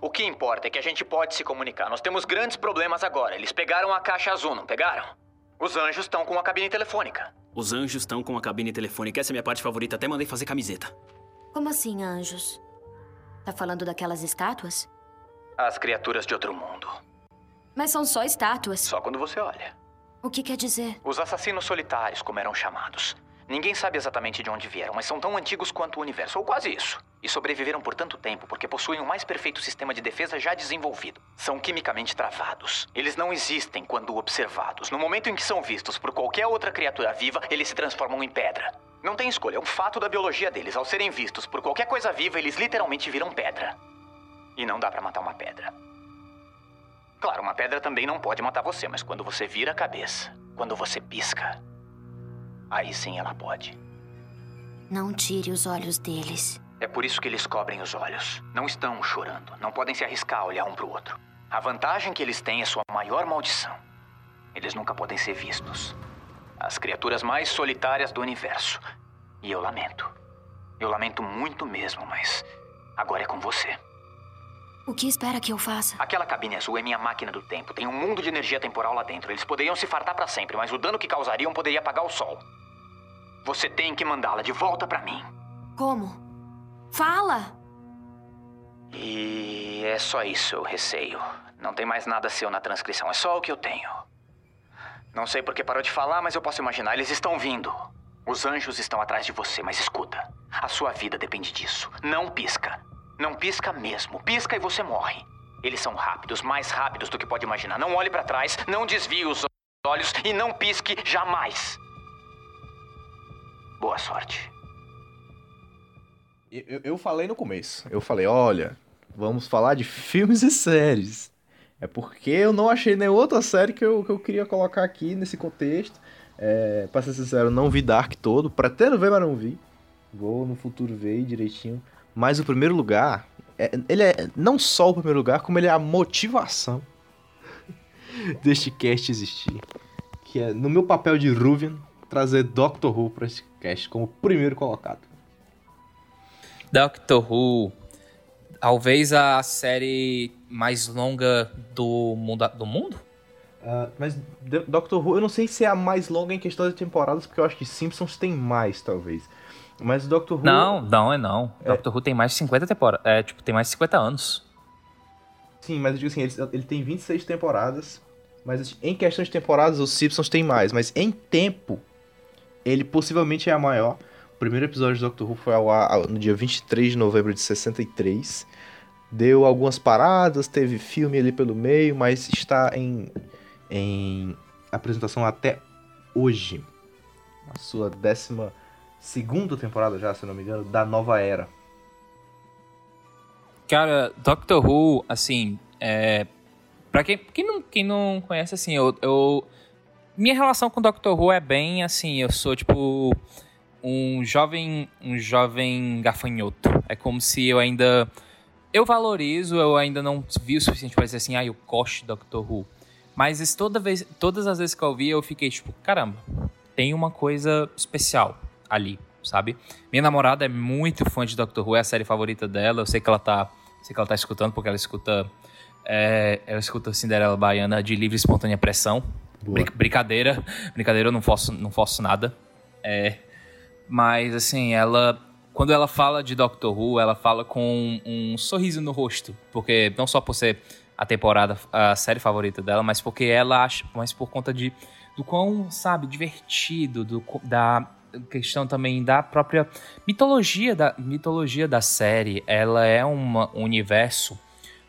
O que importa é que a gente pode se comunicar. Nós temos grandes problemas agora. Eles pegaram a caixa azul, não pegaram? Os anjos estão com a cabine telefônica. Os anjos estão com a cabine telefônica. Essa é minha parte favorita. Até mandei fazer camiseta. Como assim, anjos? Tá falando daquelas estátuas? As criaturas de outro mundo. Mas são só estátuas. Só quando você olha. O que quer dizer? Os assassinos solitários, como eram chamados. Ninguém sabe exatamente de onde vieram, mas são tão antigos quanto o universo, ou quase isso. E sobreviveram por tanto tempo porque possuem o mais perfeito sistema de defesa já desenvolvido. São quimicamente travados. Eles não existem quando observados. No momento em que são vistos por qualquer outra criatura viva, eles se transformam em pedra. Não tem escolha, é um fato da biologia deles. Ao serem vistos por qualquer coisa viva, eles literalmente viram pedra. E não dá pra matar uma pedra. Claro, uma pedra também não pode matar você, mas quando você vira a cabeça, quando você pisca, aí sim ela pode. Não tire os olhos deles. É por isso que eles cobrem os olhos. Não estão chorando. Não podem se arriscar a olhar um pro outro. A vantagem que eles têm é sua maior maldição. Eles nunca podem ser vistos. As criaturas mais solitárias do universo. E eu lamento. Eu lamento muito mesmo, mas agora é com você. O que espera que eu faça? Aquela cabine azul é minha máquina do tempo. Tem um mundo de energia temporal lá dentro. Eles poderiam se fartar para sempre, mas o dano que causariam poderia apagar o sol. Você tem que mandá-la de volta para mim. Como? Fala! E é só isso, eu receio. Não tem mais nada seu na transcrição, é só o que eu tenho. Não sei por que parou de falar, mas eu posso imaginar, eles estão vindo. Os anjos estão atrás de você, mas escuta. A sua vida depende disso. Não pisca. Não pisca mesmo. Pisca e você morre. Eles são rápidos, mais rápidos do que pode imaginar. Não olhe para trás, não desvie os olhos e não pisque jamais. Boa sorte. Eu, eu falei no começo. Eu falei, olha, vamos falar de filmes e séries. É porque eu não achei nenhuma outra série que eu, que eu queria colocar aqui nesse contexto. É, pra ser sincero, não vi Dark todo. Pretendo ver, mas não vi. Vou no futuro ver direitinho. Mas o primeiro lugar, é, ele é não só o primeiro lugar, como ele é a motivação deste cast existir. Que é, no meu papel de Ruvian, trazer Doctor Who para esse cast como primeiro colocado. Doctor Who, talvez a série mais longa do mundo. Do mundo? Uh, mas Doctor Who, eu não sei se é a mais longa em questão de temporadas, porque eu acho que Simpsons tem mais, talvez. Mas Doctor Who. Não, não é não. Doctor Who tem mais de 50 temporadas. É, tipo, tem mais de 50 anos. Sim, mas eu digo assim, ele, ele tem 26 temporadas. Mas em questão de temporadas, os Simpsons tem mais. Mas em tempo, ele possivelmente é a maior. O primeiro episódio de Doctor Who foi ao ar no dia 23 de novembro de 63. Deu algumas paradas, teve filme ali pelo meio, mas está em, em apresentação até hoje. A sua décima segunda temporada já, se não me engano, da nova era. Cara, Doctor Who, assim, é. Pra quem, quem, não, quem não conhece, assim, eu, eu. Minha relação com Doctor Who é bem assim, eu sou tipo. Um jovem. Um jovem gafanhoto. É como se eu ainda. Eu valorizo, eu ainda não vi o suficiente pra dizer assim, ah, eu gosto Doctor Who. Mas toda vez, todas as vezes que eu vi, eu fiquei tipo, caramba, tem uma coisa especial ali, sabe? Minha namorada é muito fã de Doctor Who, é a série favorita dela. Eu sei que ela tá, sei que ela tá escutando porque ela escuta é, ela escuta Cinderela Baiana de livre e espontânea pressão. Brin brincadeira, brincadeira, eu não forço, não forço nada. É, mas assim, ela quando ela fala de Doctor Who, ela fala com um, um sorriso no rosto, porque não só por ser a temporada, a série favorita dela, mas porque ela acha, mas por conta de do quão, sabe, divertido, do, da questão também da própria mitologia da mitologia da série. Ela é uma, um universo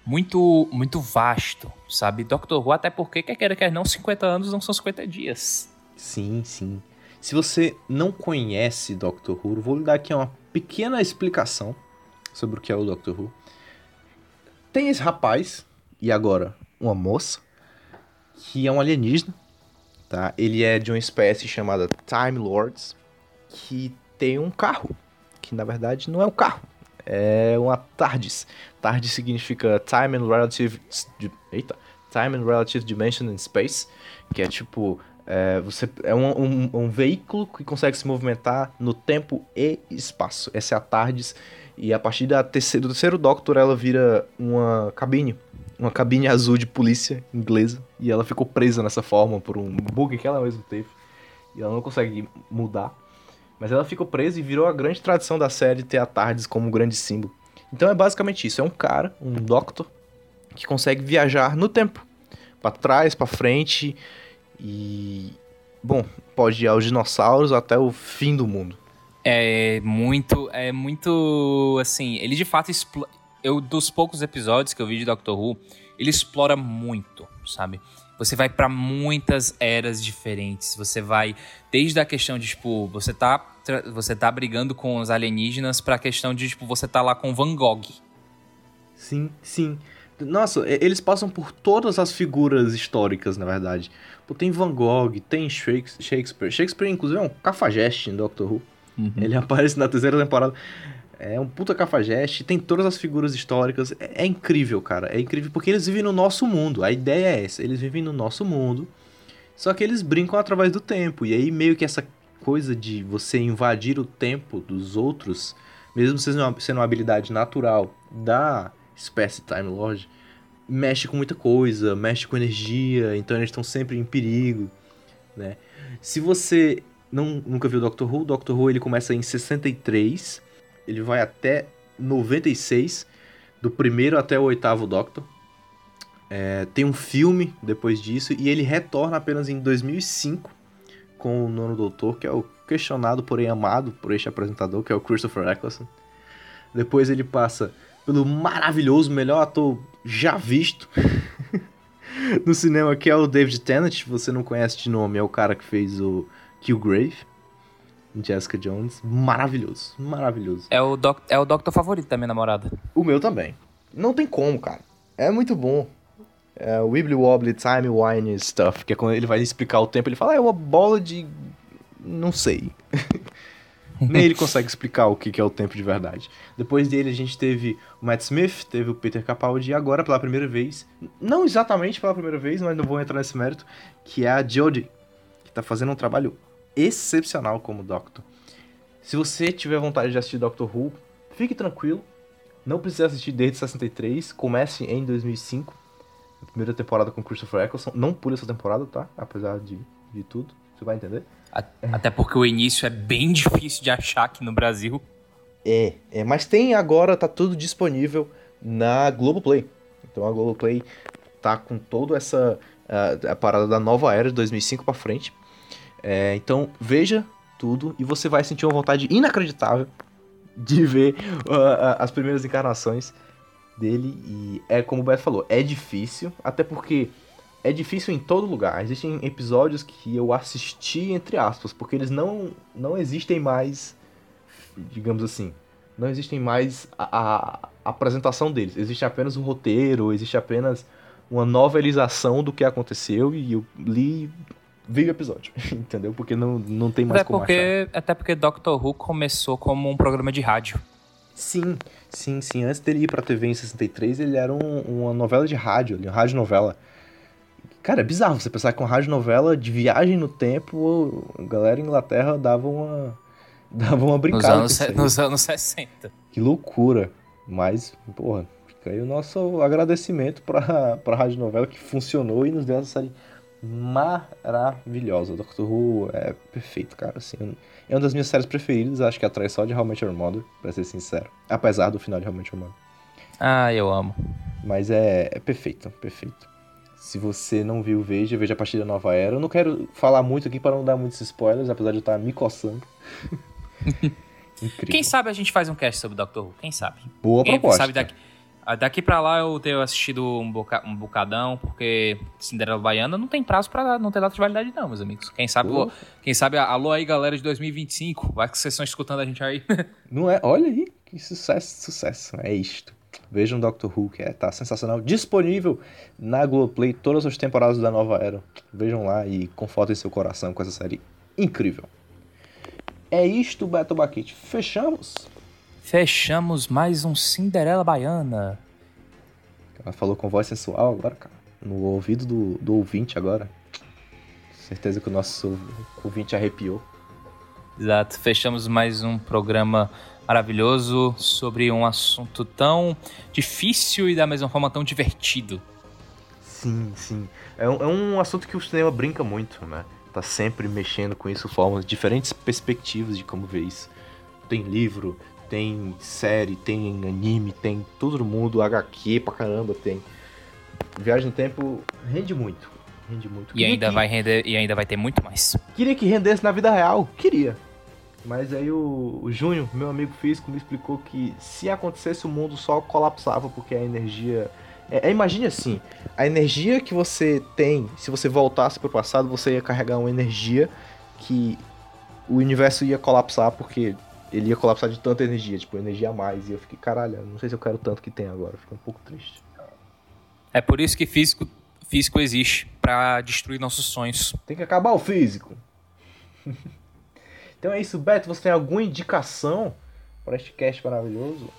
muito muito vasto, sabe? Doctor Who, até porque, quer queira, quer não, 50 anos não são 50 dias. Sim, sim. Se você não conhece Doctor Who, vou lhe dar aqui uma pequena explicação sobre o que é o Doctor Who. Tem esse rapaz, e agora uma moça, que é um alienígena, tá? Ele é de uma espécie chamada Time Lords, que tem um carro, que na verdade não é um carro, é uma TARDIS. TARDIS significa Time and Relative... Eita! Time and Relative Dimension in Space, que é tipo... É, você, é um, um, um, veículo que consegue se movimentar no tempo e espaço. Essa é a TARDIS. E a partir da terceiro, do terceiro Doctor, ela vira uma cabine. Uma cabine azul de polícia inglesa. E ela ficou presa nessa forma por um bug que ela mesma teve. E ela não consegue mudar. Mas ela ficou presa e virou a grande tradição da série ter a TARDIS como grande símbolo. Então é basicamente isso. É um cara, um Doctor, que consegue viajar no tempo. para trás, para frente e bom, pode ir aos dinossauros até o fim do mundo. É muito, é muito, assim, ele de fato explo... eu dos poucos episódios que eu vi de Doctor Who, ele explora muito, sabe? Você vai para muitas eras diferentes. Você vai desde a questão de tipo, você tá você tá brigando com os alienígenas para a questão de tipo, você tá lá com Van Gogh. Sim, sim. Nossa, eles passam por todas as figuras históricas, na verdade. Pô, tem Van Gogh, tem Shakespeare. Shakespeare, inclusive, é um cafajeste em Doctor Who. Uhum. Ele aparece na terceira temporada. É um puta cafajeste, tem todas as figuras históricas. É, é, incrível, cara. É incrível porque eles vivem no nosso mundo. A ideia é essa. Eles vivem no nosso mundo. Só que eles brincam através do tempo. E aí, meio que essa coisa de você invadir o tempo dos outros, mesmo sendo uma, habilidade natural da espécie Time Lord, mexe com muita coisa, mexe com energia, então eles estão sempre em perigo, né? Se você não, nunca viu Doctor Who, Doctor Who ele começa em 63, ele vai até 96, do primeiro até o oitavo Doctor. É, tem um filme depois disso e ele retorna apenas em 2005 com o nono doutor, que é o questionado, porém amado por este apresentador, que é o Christopher Eccleston. Depois ele passa pelo maravilhoso, melhor ator já visto no cinema, que é o David Tennant. Você não conhece de nome, é o cara que fez o Killgrave. Jessica Jones, maravilhoso, maravilhoso. É o, doc, é o Doctor favorito da minha namorada. O meu também. Não tem como, cara. É muito bom. É Wibbly Wobbly Time Wine Stuff, que é quando ele vai explicar o tempo, ele fala, ah, é uma bola de... não sei. Nem ele consegue explicar o que é o tempo de verdade. Depois dele a gente teve o Matt Smith, teve o Peter Capaldi e agora pela primeira vez, não exatamente pela primeira vez, mas não vou entrar nesse mérito, que é a Jodie, que tá fazendo um trabalho excepcional como Doctor. Se você tiver vontade de assistir Doctor Who, fique tranquilo. Não precisa assistir desde 63, comece em 2005. A primeira temporada com Christopher Eccleston. Não pule essa temporada, tá? Apesar de, de tudo. Você vai entender. Até porque o início é bem difícil de achar aqui no Brasil. É, é, mas tem agora, tá tudo disponível na Globoplay. Então a Globoplay tá com toda essa a, a parada da nova era de 2005 para frente. É, então veja tudo e você vai sentir uma vontade inacreditável de ver uh, as primeiras encarnações dele. E é como o Beto falou, é difícil, até porque é difícil em todo lugar. Existem episódios que eu assisti entre aspas, porque eles não, não existem mais, digamos assim, não existem mais a, a, a apresentação deles. Existe apenas o roteiro, existe apenas uma novelização do que aconteceu e eu li veio o episódio, entendeu? Porque não, não tem mais até como porque, achar. Até porque Doctor Who começou como um programa de rádio. Sim, sim, sim. Antes dele ir pra TV em 63, ele era um, uma novela de rádio, uma rádio novela. Cara, é bizarro você pensar que uma rádio novela de viagem no tempo, a galera em Inglaterra dava uma, dava uma brincada. Nos anos, nos anos 60. Que loucura. Mas, porra, fica aí o nosso agradecimento pra, pra rádio novela que funcionou e nos deu essa série maravilhosa. Doctor Who é perfeito, cara. Assim, é uma das minhas séries preferidas. Acho que atrás só de How I Met Your Mother, pra ser sincero. Apesar do final de How I Met Your Mother. Ah, eu amo. Mas é, é perfeito, perfeito. Se você não viu, veja, veja a partir da nova era. Eu não quero falar muito aqui para não dar muitos spoilers, apesar de eu estar me coçando. Quem sabe a gente faz um cast sobre Doctor Who? Quem sabe? Boa Quem proposta. Sabe daqui, daqui pra lá eu tenho assistido um, boca, um bocadão, porque Cinderela Baiana não tem prazo pra não ter data de validade, não, meus amigos. Quem sabe, quem sabe, alô aí, galera de 2025. Vai que vocês estão escutando a gente aí. Não é? Olha aí, que sucesso, sucesso. É isto. Vejam Doctor Who, que é, tá sensacional. Disponível na Globoplay, todas as temporadas da nova era. Vejam lá e confortem seu coração com essa série incrível. É isto, Beto Baquete. Fechamos? Fechamos mais um Cinderela Baiana. Ela falou com voz sensual agora, cara. No ouvido do, do ouvinte agora. Certeza que o nosso ouvinte arrepiou. Exato. Fechamos mais um programa maravilhoso sobre um assunto tão difícil e da mesma forma tão divertido. Sim, sim. É um, é um assunto que o cinema brinca muito, né? Tá sempre mexendo com isso, formas, diferentes perspectivas de como ver isso. Tem livro, tem série, tem anime, tem todo mundo, HQ pra caramba tem. Viagem no Tempo rende muito. Rende muito. E ainda, que- vai render, e ainda vai ter muito mais. Queria que rendesse na vida real? Queria. Mas aí o, o Júnior, meu amigo físico, me explicou que se acontecesse o mundo só colapsava porque a energia. É, é, imagine assim, a energia que você tem, se você voltasse pro passado, você ia carregar uma energia que o universo ia colapsar porque ele ia colapsar de tanta energia, tipo, energia a mais. E eu fiquei, caralho, não sei se eu quero tanto que tem agora, fiquei um pouco triste. É por isso que físico, físico existe, pra destruir nossos sonhos. Tem que acabar o físico. então é isso, Beto, você tem alguma indicação para este cast maravilhoso?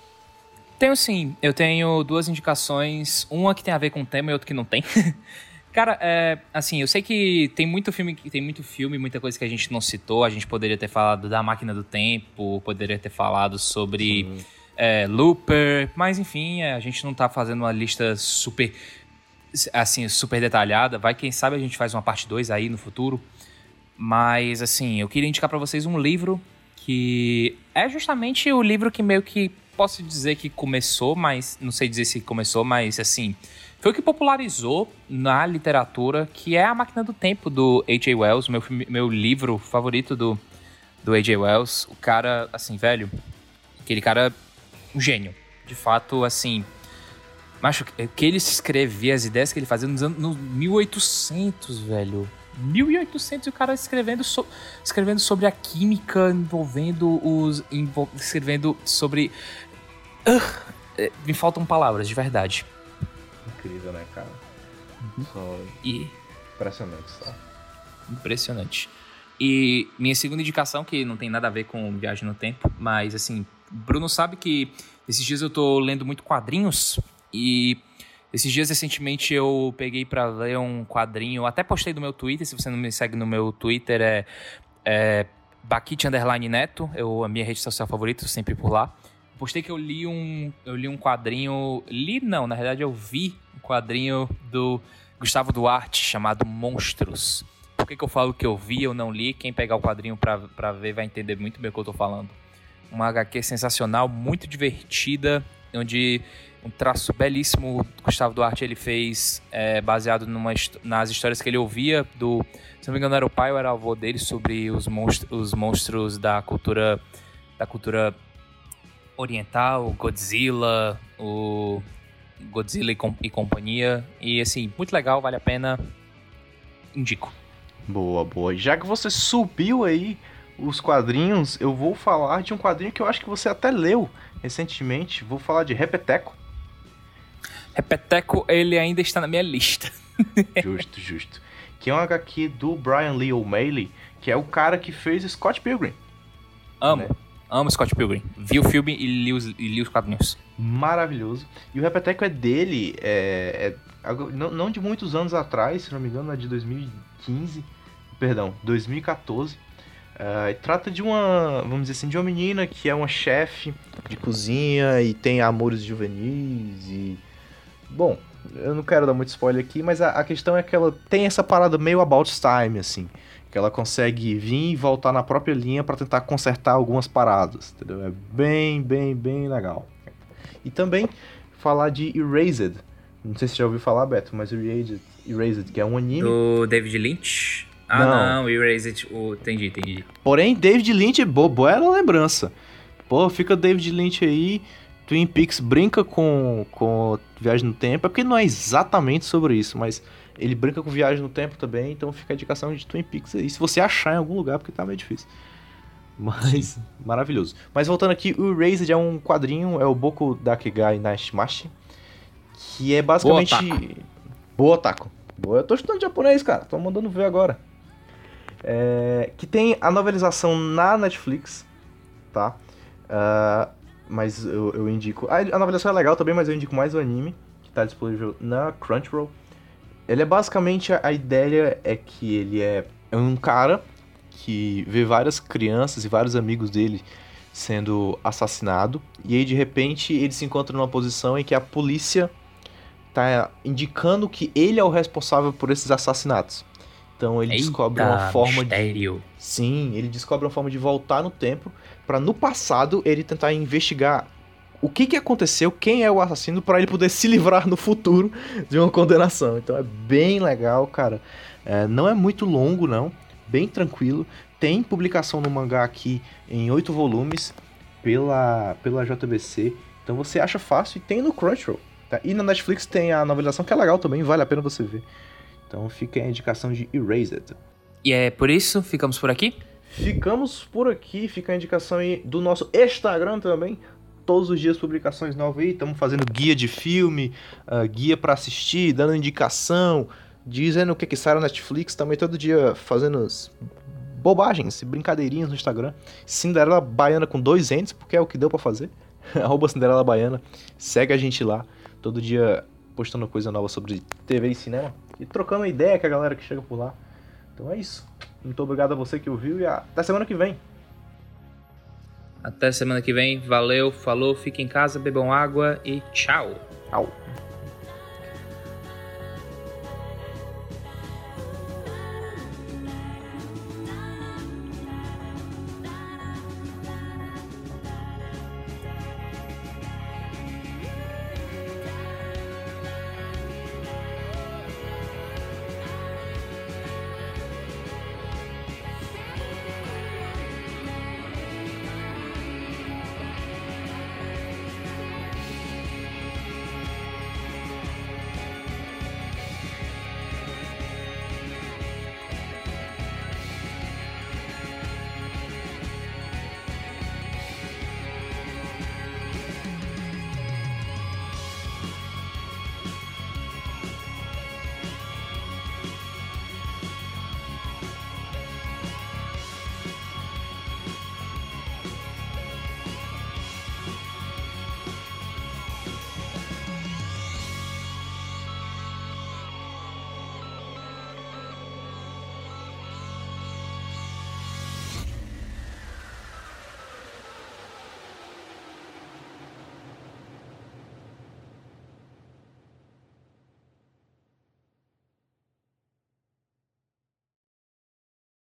Tenho sim, eu tenho duas indicações, uma que tem a ver com o tema e outra que não tem. Cara, é, assim, eu sei que tem muito filme, tem muito filme, muita coisa que a gente não citou. A gente poderia ter falado da Máquina do Tempo, poderia ter falado sobre é, Looper, mas enfim, é, a gente não tá fazendo uma lista super, assim, super detalhada. Vai, quem sabe a gente faz uma parte 2 aí no futuro. Mas, assim, eu queria indicar pra vocês um livro que é justamente o livro que meio que posso dizer que começou, mas não sei dizer se começou, mas assim, foi o que popularizou na literatura, que é A Máquina do Tempo do H.G. Wells, meu, meu livro favorito do, do H.G. Wells. O cara, assim, velho, aquele cara, um gênio. De fato, assim, macho, que ele escrevia, as ideias que ele fazia nos anos no 1800, velho. 1800 e o cara escrevendo, so- escrevendo sobre a química envolvendo os. envol- escrevendo sobre. É, me faltam palavras, de verdade. Incrível, né, cara? Só E. impressionante, só. Impressionante. E minha segunda indicação, que não tem nada a ver com viagem no tempo, mas assim, Bruno sabe que esses dias eu tô lendo muito quadrinhos e esses dias recentemente eu peguei pra ler um quadrinho, até postei no meu Twitter, se você não me segue no meu Twitter é, é Baquite Underline Neto, eu, a minha rede social favorita, sempre por lá. Postei que eu li um, eu li um quadrinho, li não, na verdade eu vi quadrinho do Gustavo Duarte chamado Monstros. Por que, que eu falo que eu vi, eu não li? Quem pegar o quadrinho pra ver vai entender muito bem o que eu tô falando. Uma HQ sensacional, muito divertida, onde um traço belíssimo Gustavo Duarte ele fez, é, baseado numa, nas histórias que ele ouvia do, se não me engano, era o pai ou era o avô dele sobre os monstros, os monstros da cultura da cultura oriental, Godzilla, o Godzilla e, com- e companhia. E assim, muito legal, vale a pena. Indico. Boa, boa. Já que você subiu aí os quadrinhos, eu vou falar de um quadrinho que eu acho que você até leu recentemente. Vou falar de Repeteco. Repeteco, ele ainda está na minha lista. Justo, justo. Que é um HQ do Brian Lee O'Malley, que é o cara que fez Scott Pilgrim. Amo. Amo Scott Pilgrim. Vi o filme e li os, e li os quadrinhos. Maravilhoso. E o Repeteco é dele, é, é não, não de muitos anos atrás, se não me engano, é de 2015. Perdão, 2014. Ah, e trata de uma, vamos dizer assim, de uma menina que é uma chefe de cozinha e tem amores juvenis e... Bom, eu não quero dar muito spoiler aqui, mas a, a questão é que ela tem essa parada meio about time, assim. Que ela consegue vir e voltar na própria linha pra tentar consertar algumas paradas, entendeu? É bem, bem, bem legal. E também falar de Erased. Não sei se você já ouviu falar, Beto, mas Erased, Erased que é um anime. Do David Lynch? Ah, Não. não, Erased. O... Entendi, entendi. Porém, David Lynch é bo- boa lembrança. Pô, fica David Lynch aí. Twin Peaks brinca com, com Viagem no Tempo. É porque não é exatamente sobre isso, mas ele brinca com Viagem no Tempo também. Então fica a indicação de Twin Peaks aí. Se você achar em algum lugar, porque tá meio difícil. Mas, maravilhoso. Mas voltando aqui, o Erased é um quadrinho, é o Boku Dakegai Nashimashi. Que é basicamente. Boa, Taco. Boa, eu tô estudando japonês, cara. Tô mandando ver agora. É, que tem a novelização na Netflix, tá? Ah, mas eu, eu indico. A, a novelização é legal também, mas eu indico mais o anime, que tá disponível na Crunchyroll. Ele é basicamente. A, ideia é que ele é, é um cara que vê várias crianças e vários amigos dele sendo assassinado. E aí, de repente, ele se encontra numa posição em que a polícia tá indicando que ele é o responsável por esses assassinatos. Então ele Eita, descobre uma forma mistério. de. Sim, ele descobre uma forma de voltar no tempo para no passado ele tentar investigar o que, que aconteceu, quem é o assassino, para ele poder se livrar no futuro de uma condenação. Então é bem legal, cara. É, não é muito longo, não. Bem tranquilo. Tem publicação no mangá aqui em oito volumes pela, pela JBC. Então você acha fácil e tem no Crunchyroll. Tá? E na Netflix tem a novelização que é legal também, vale a pena você ver. Então fica a indicação de Erased. E é por isso, ficamos por aqui? Ficamos por aqui, fica a indicação aí do nosso Instagram também. Todos os dias publicações novas aí, estamos fazendo guia de filme, uh, guia para assistir, dando indicação, dizendo o que que sai na Netflix, também todo dia fazendo bobagens, brincadeirinhas no Instagram. Cinderela Baiana com dois entes, porque é o que deu para fazer. Arroba Cinderela Baiana. Segue a gente lá. Todo dia postando coisa nova sobre TV e cinema. E trocando ideia com a galera que chega por lá. Então é isso. Muito obrigado a você que ouviu e até semana que vem. Até semana que vem. Valeu, falou, fique em casa, bebam água e tchau. Tchau.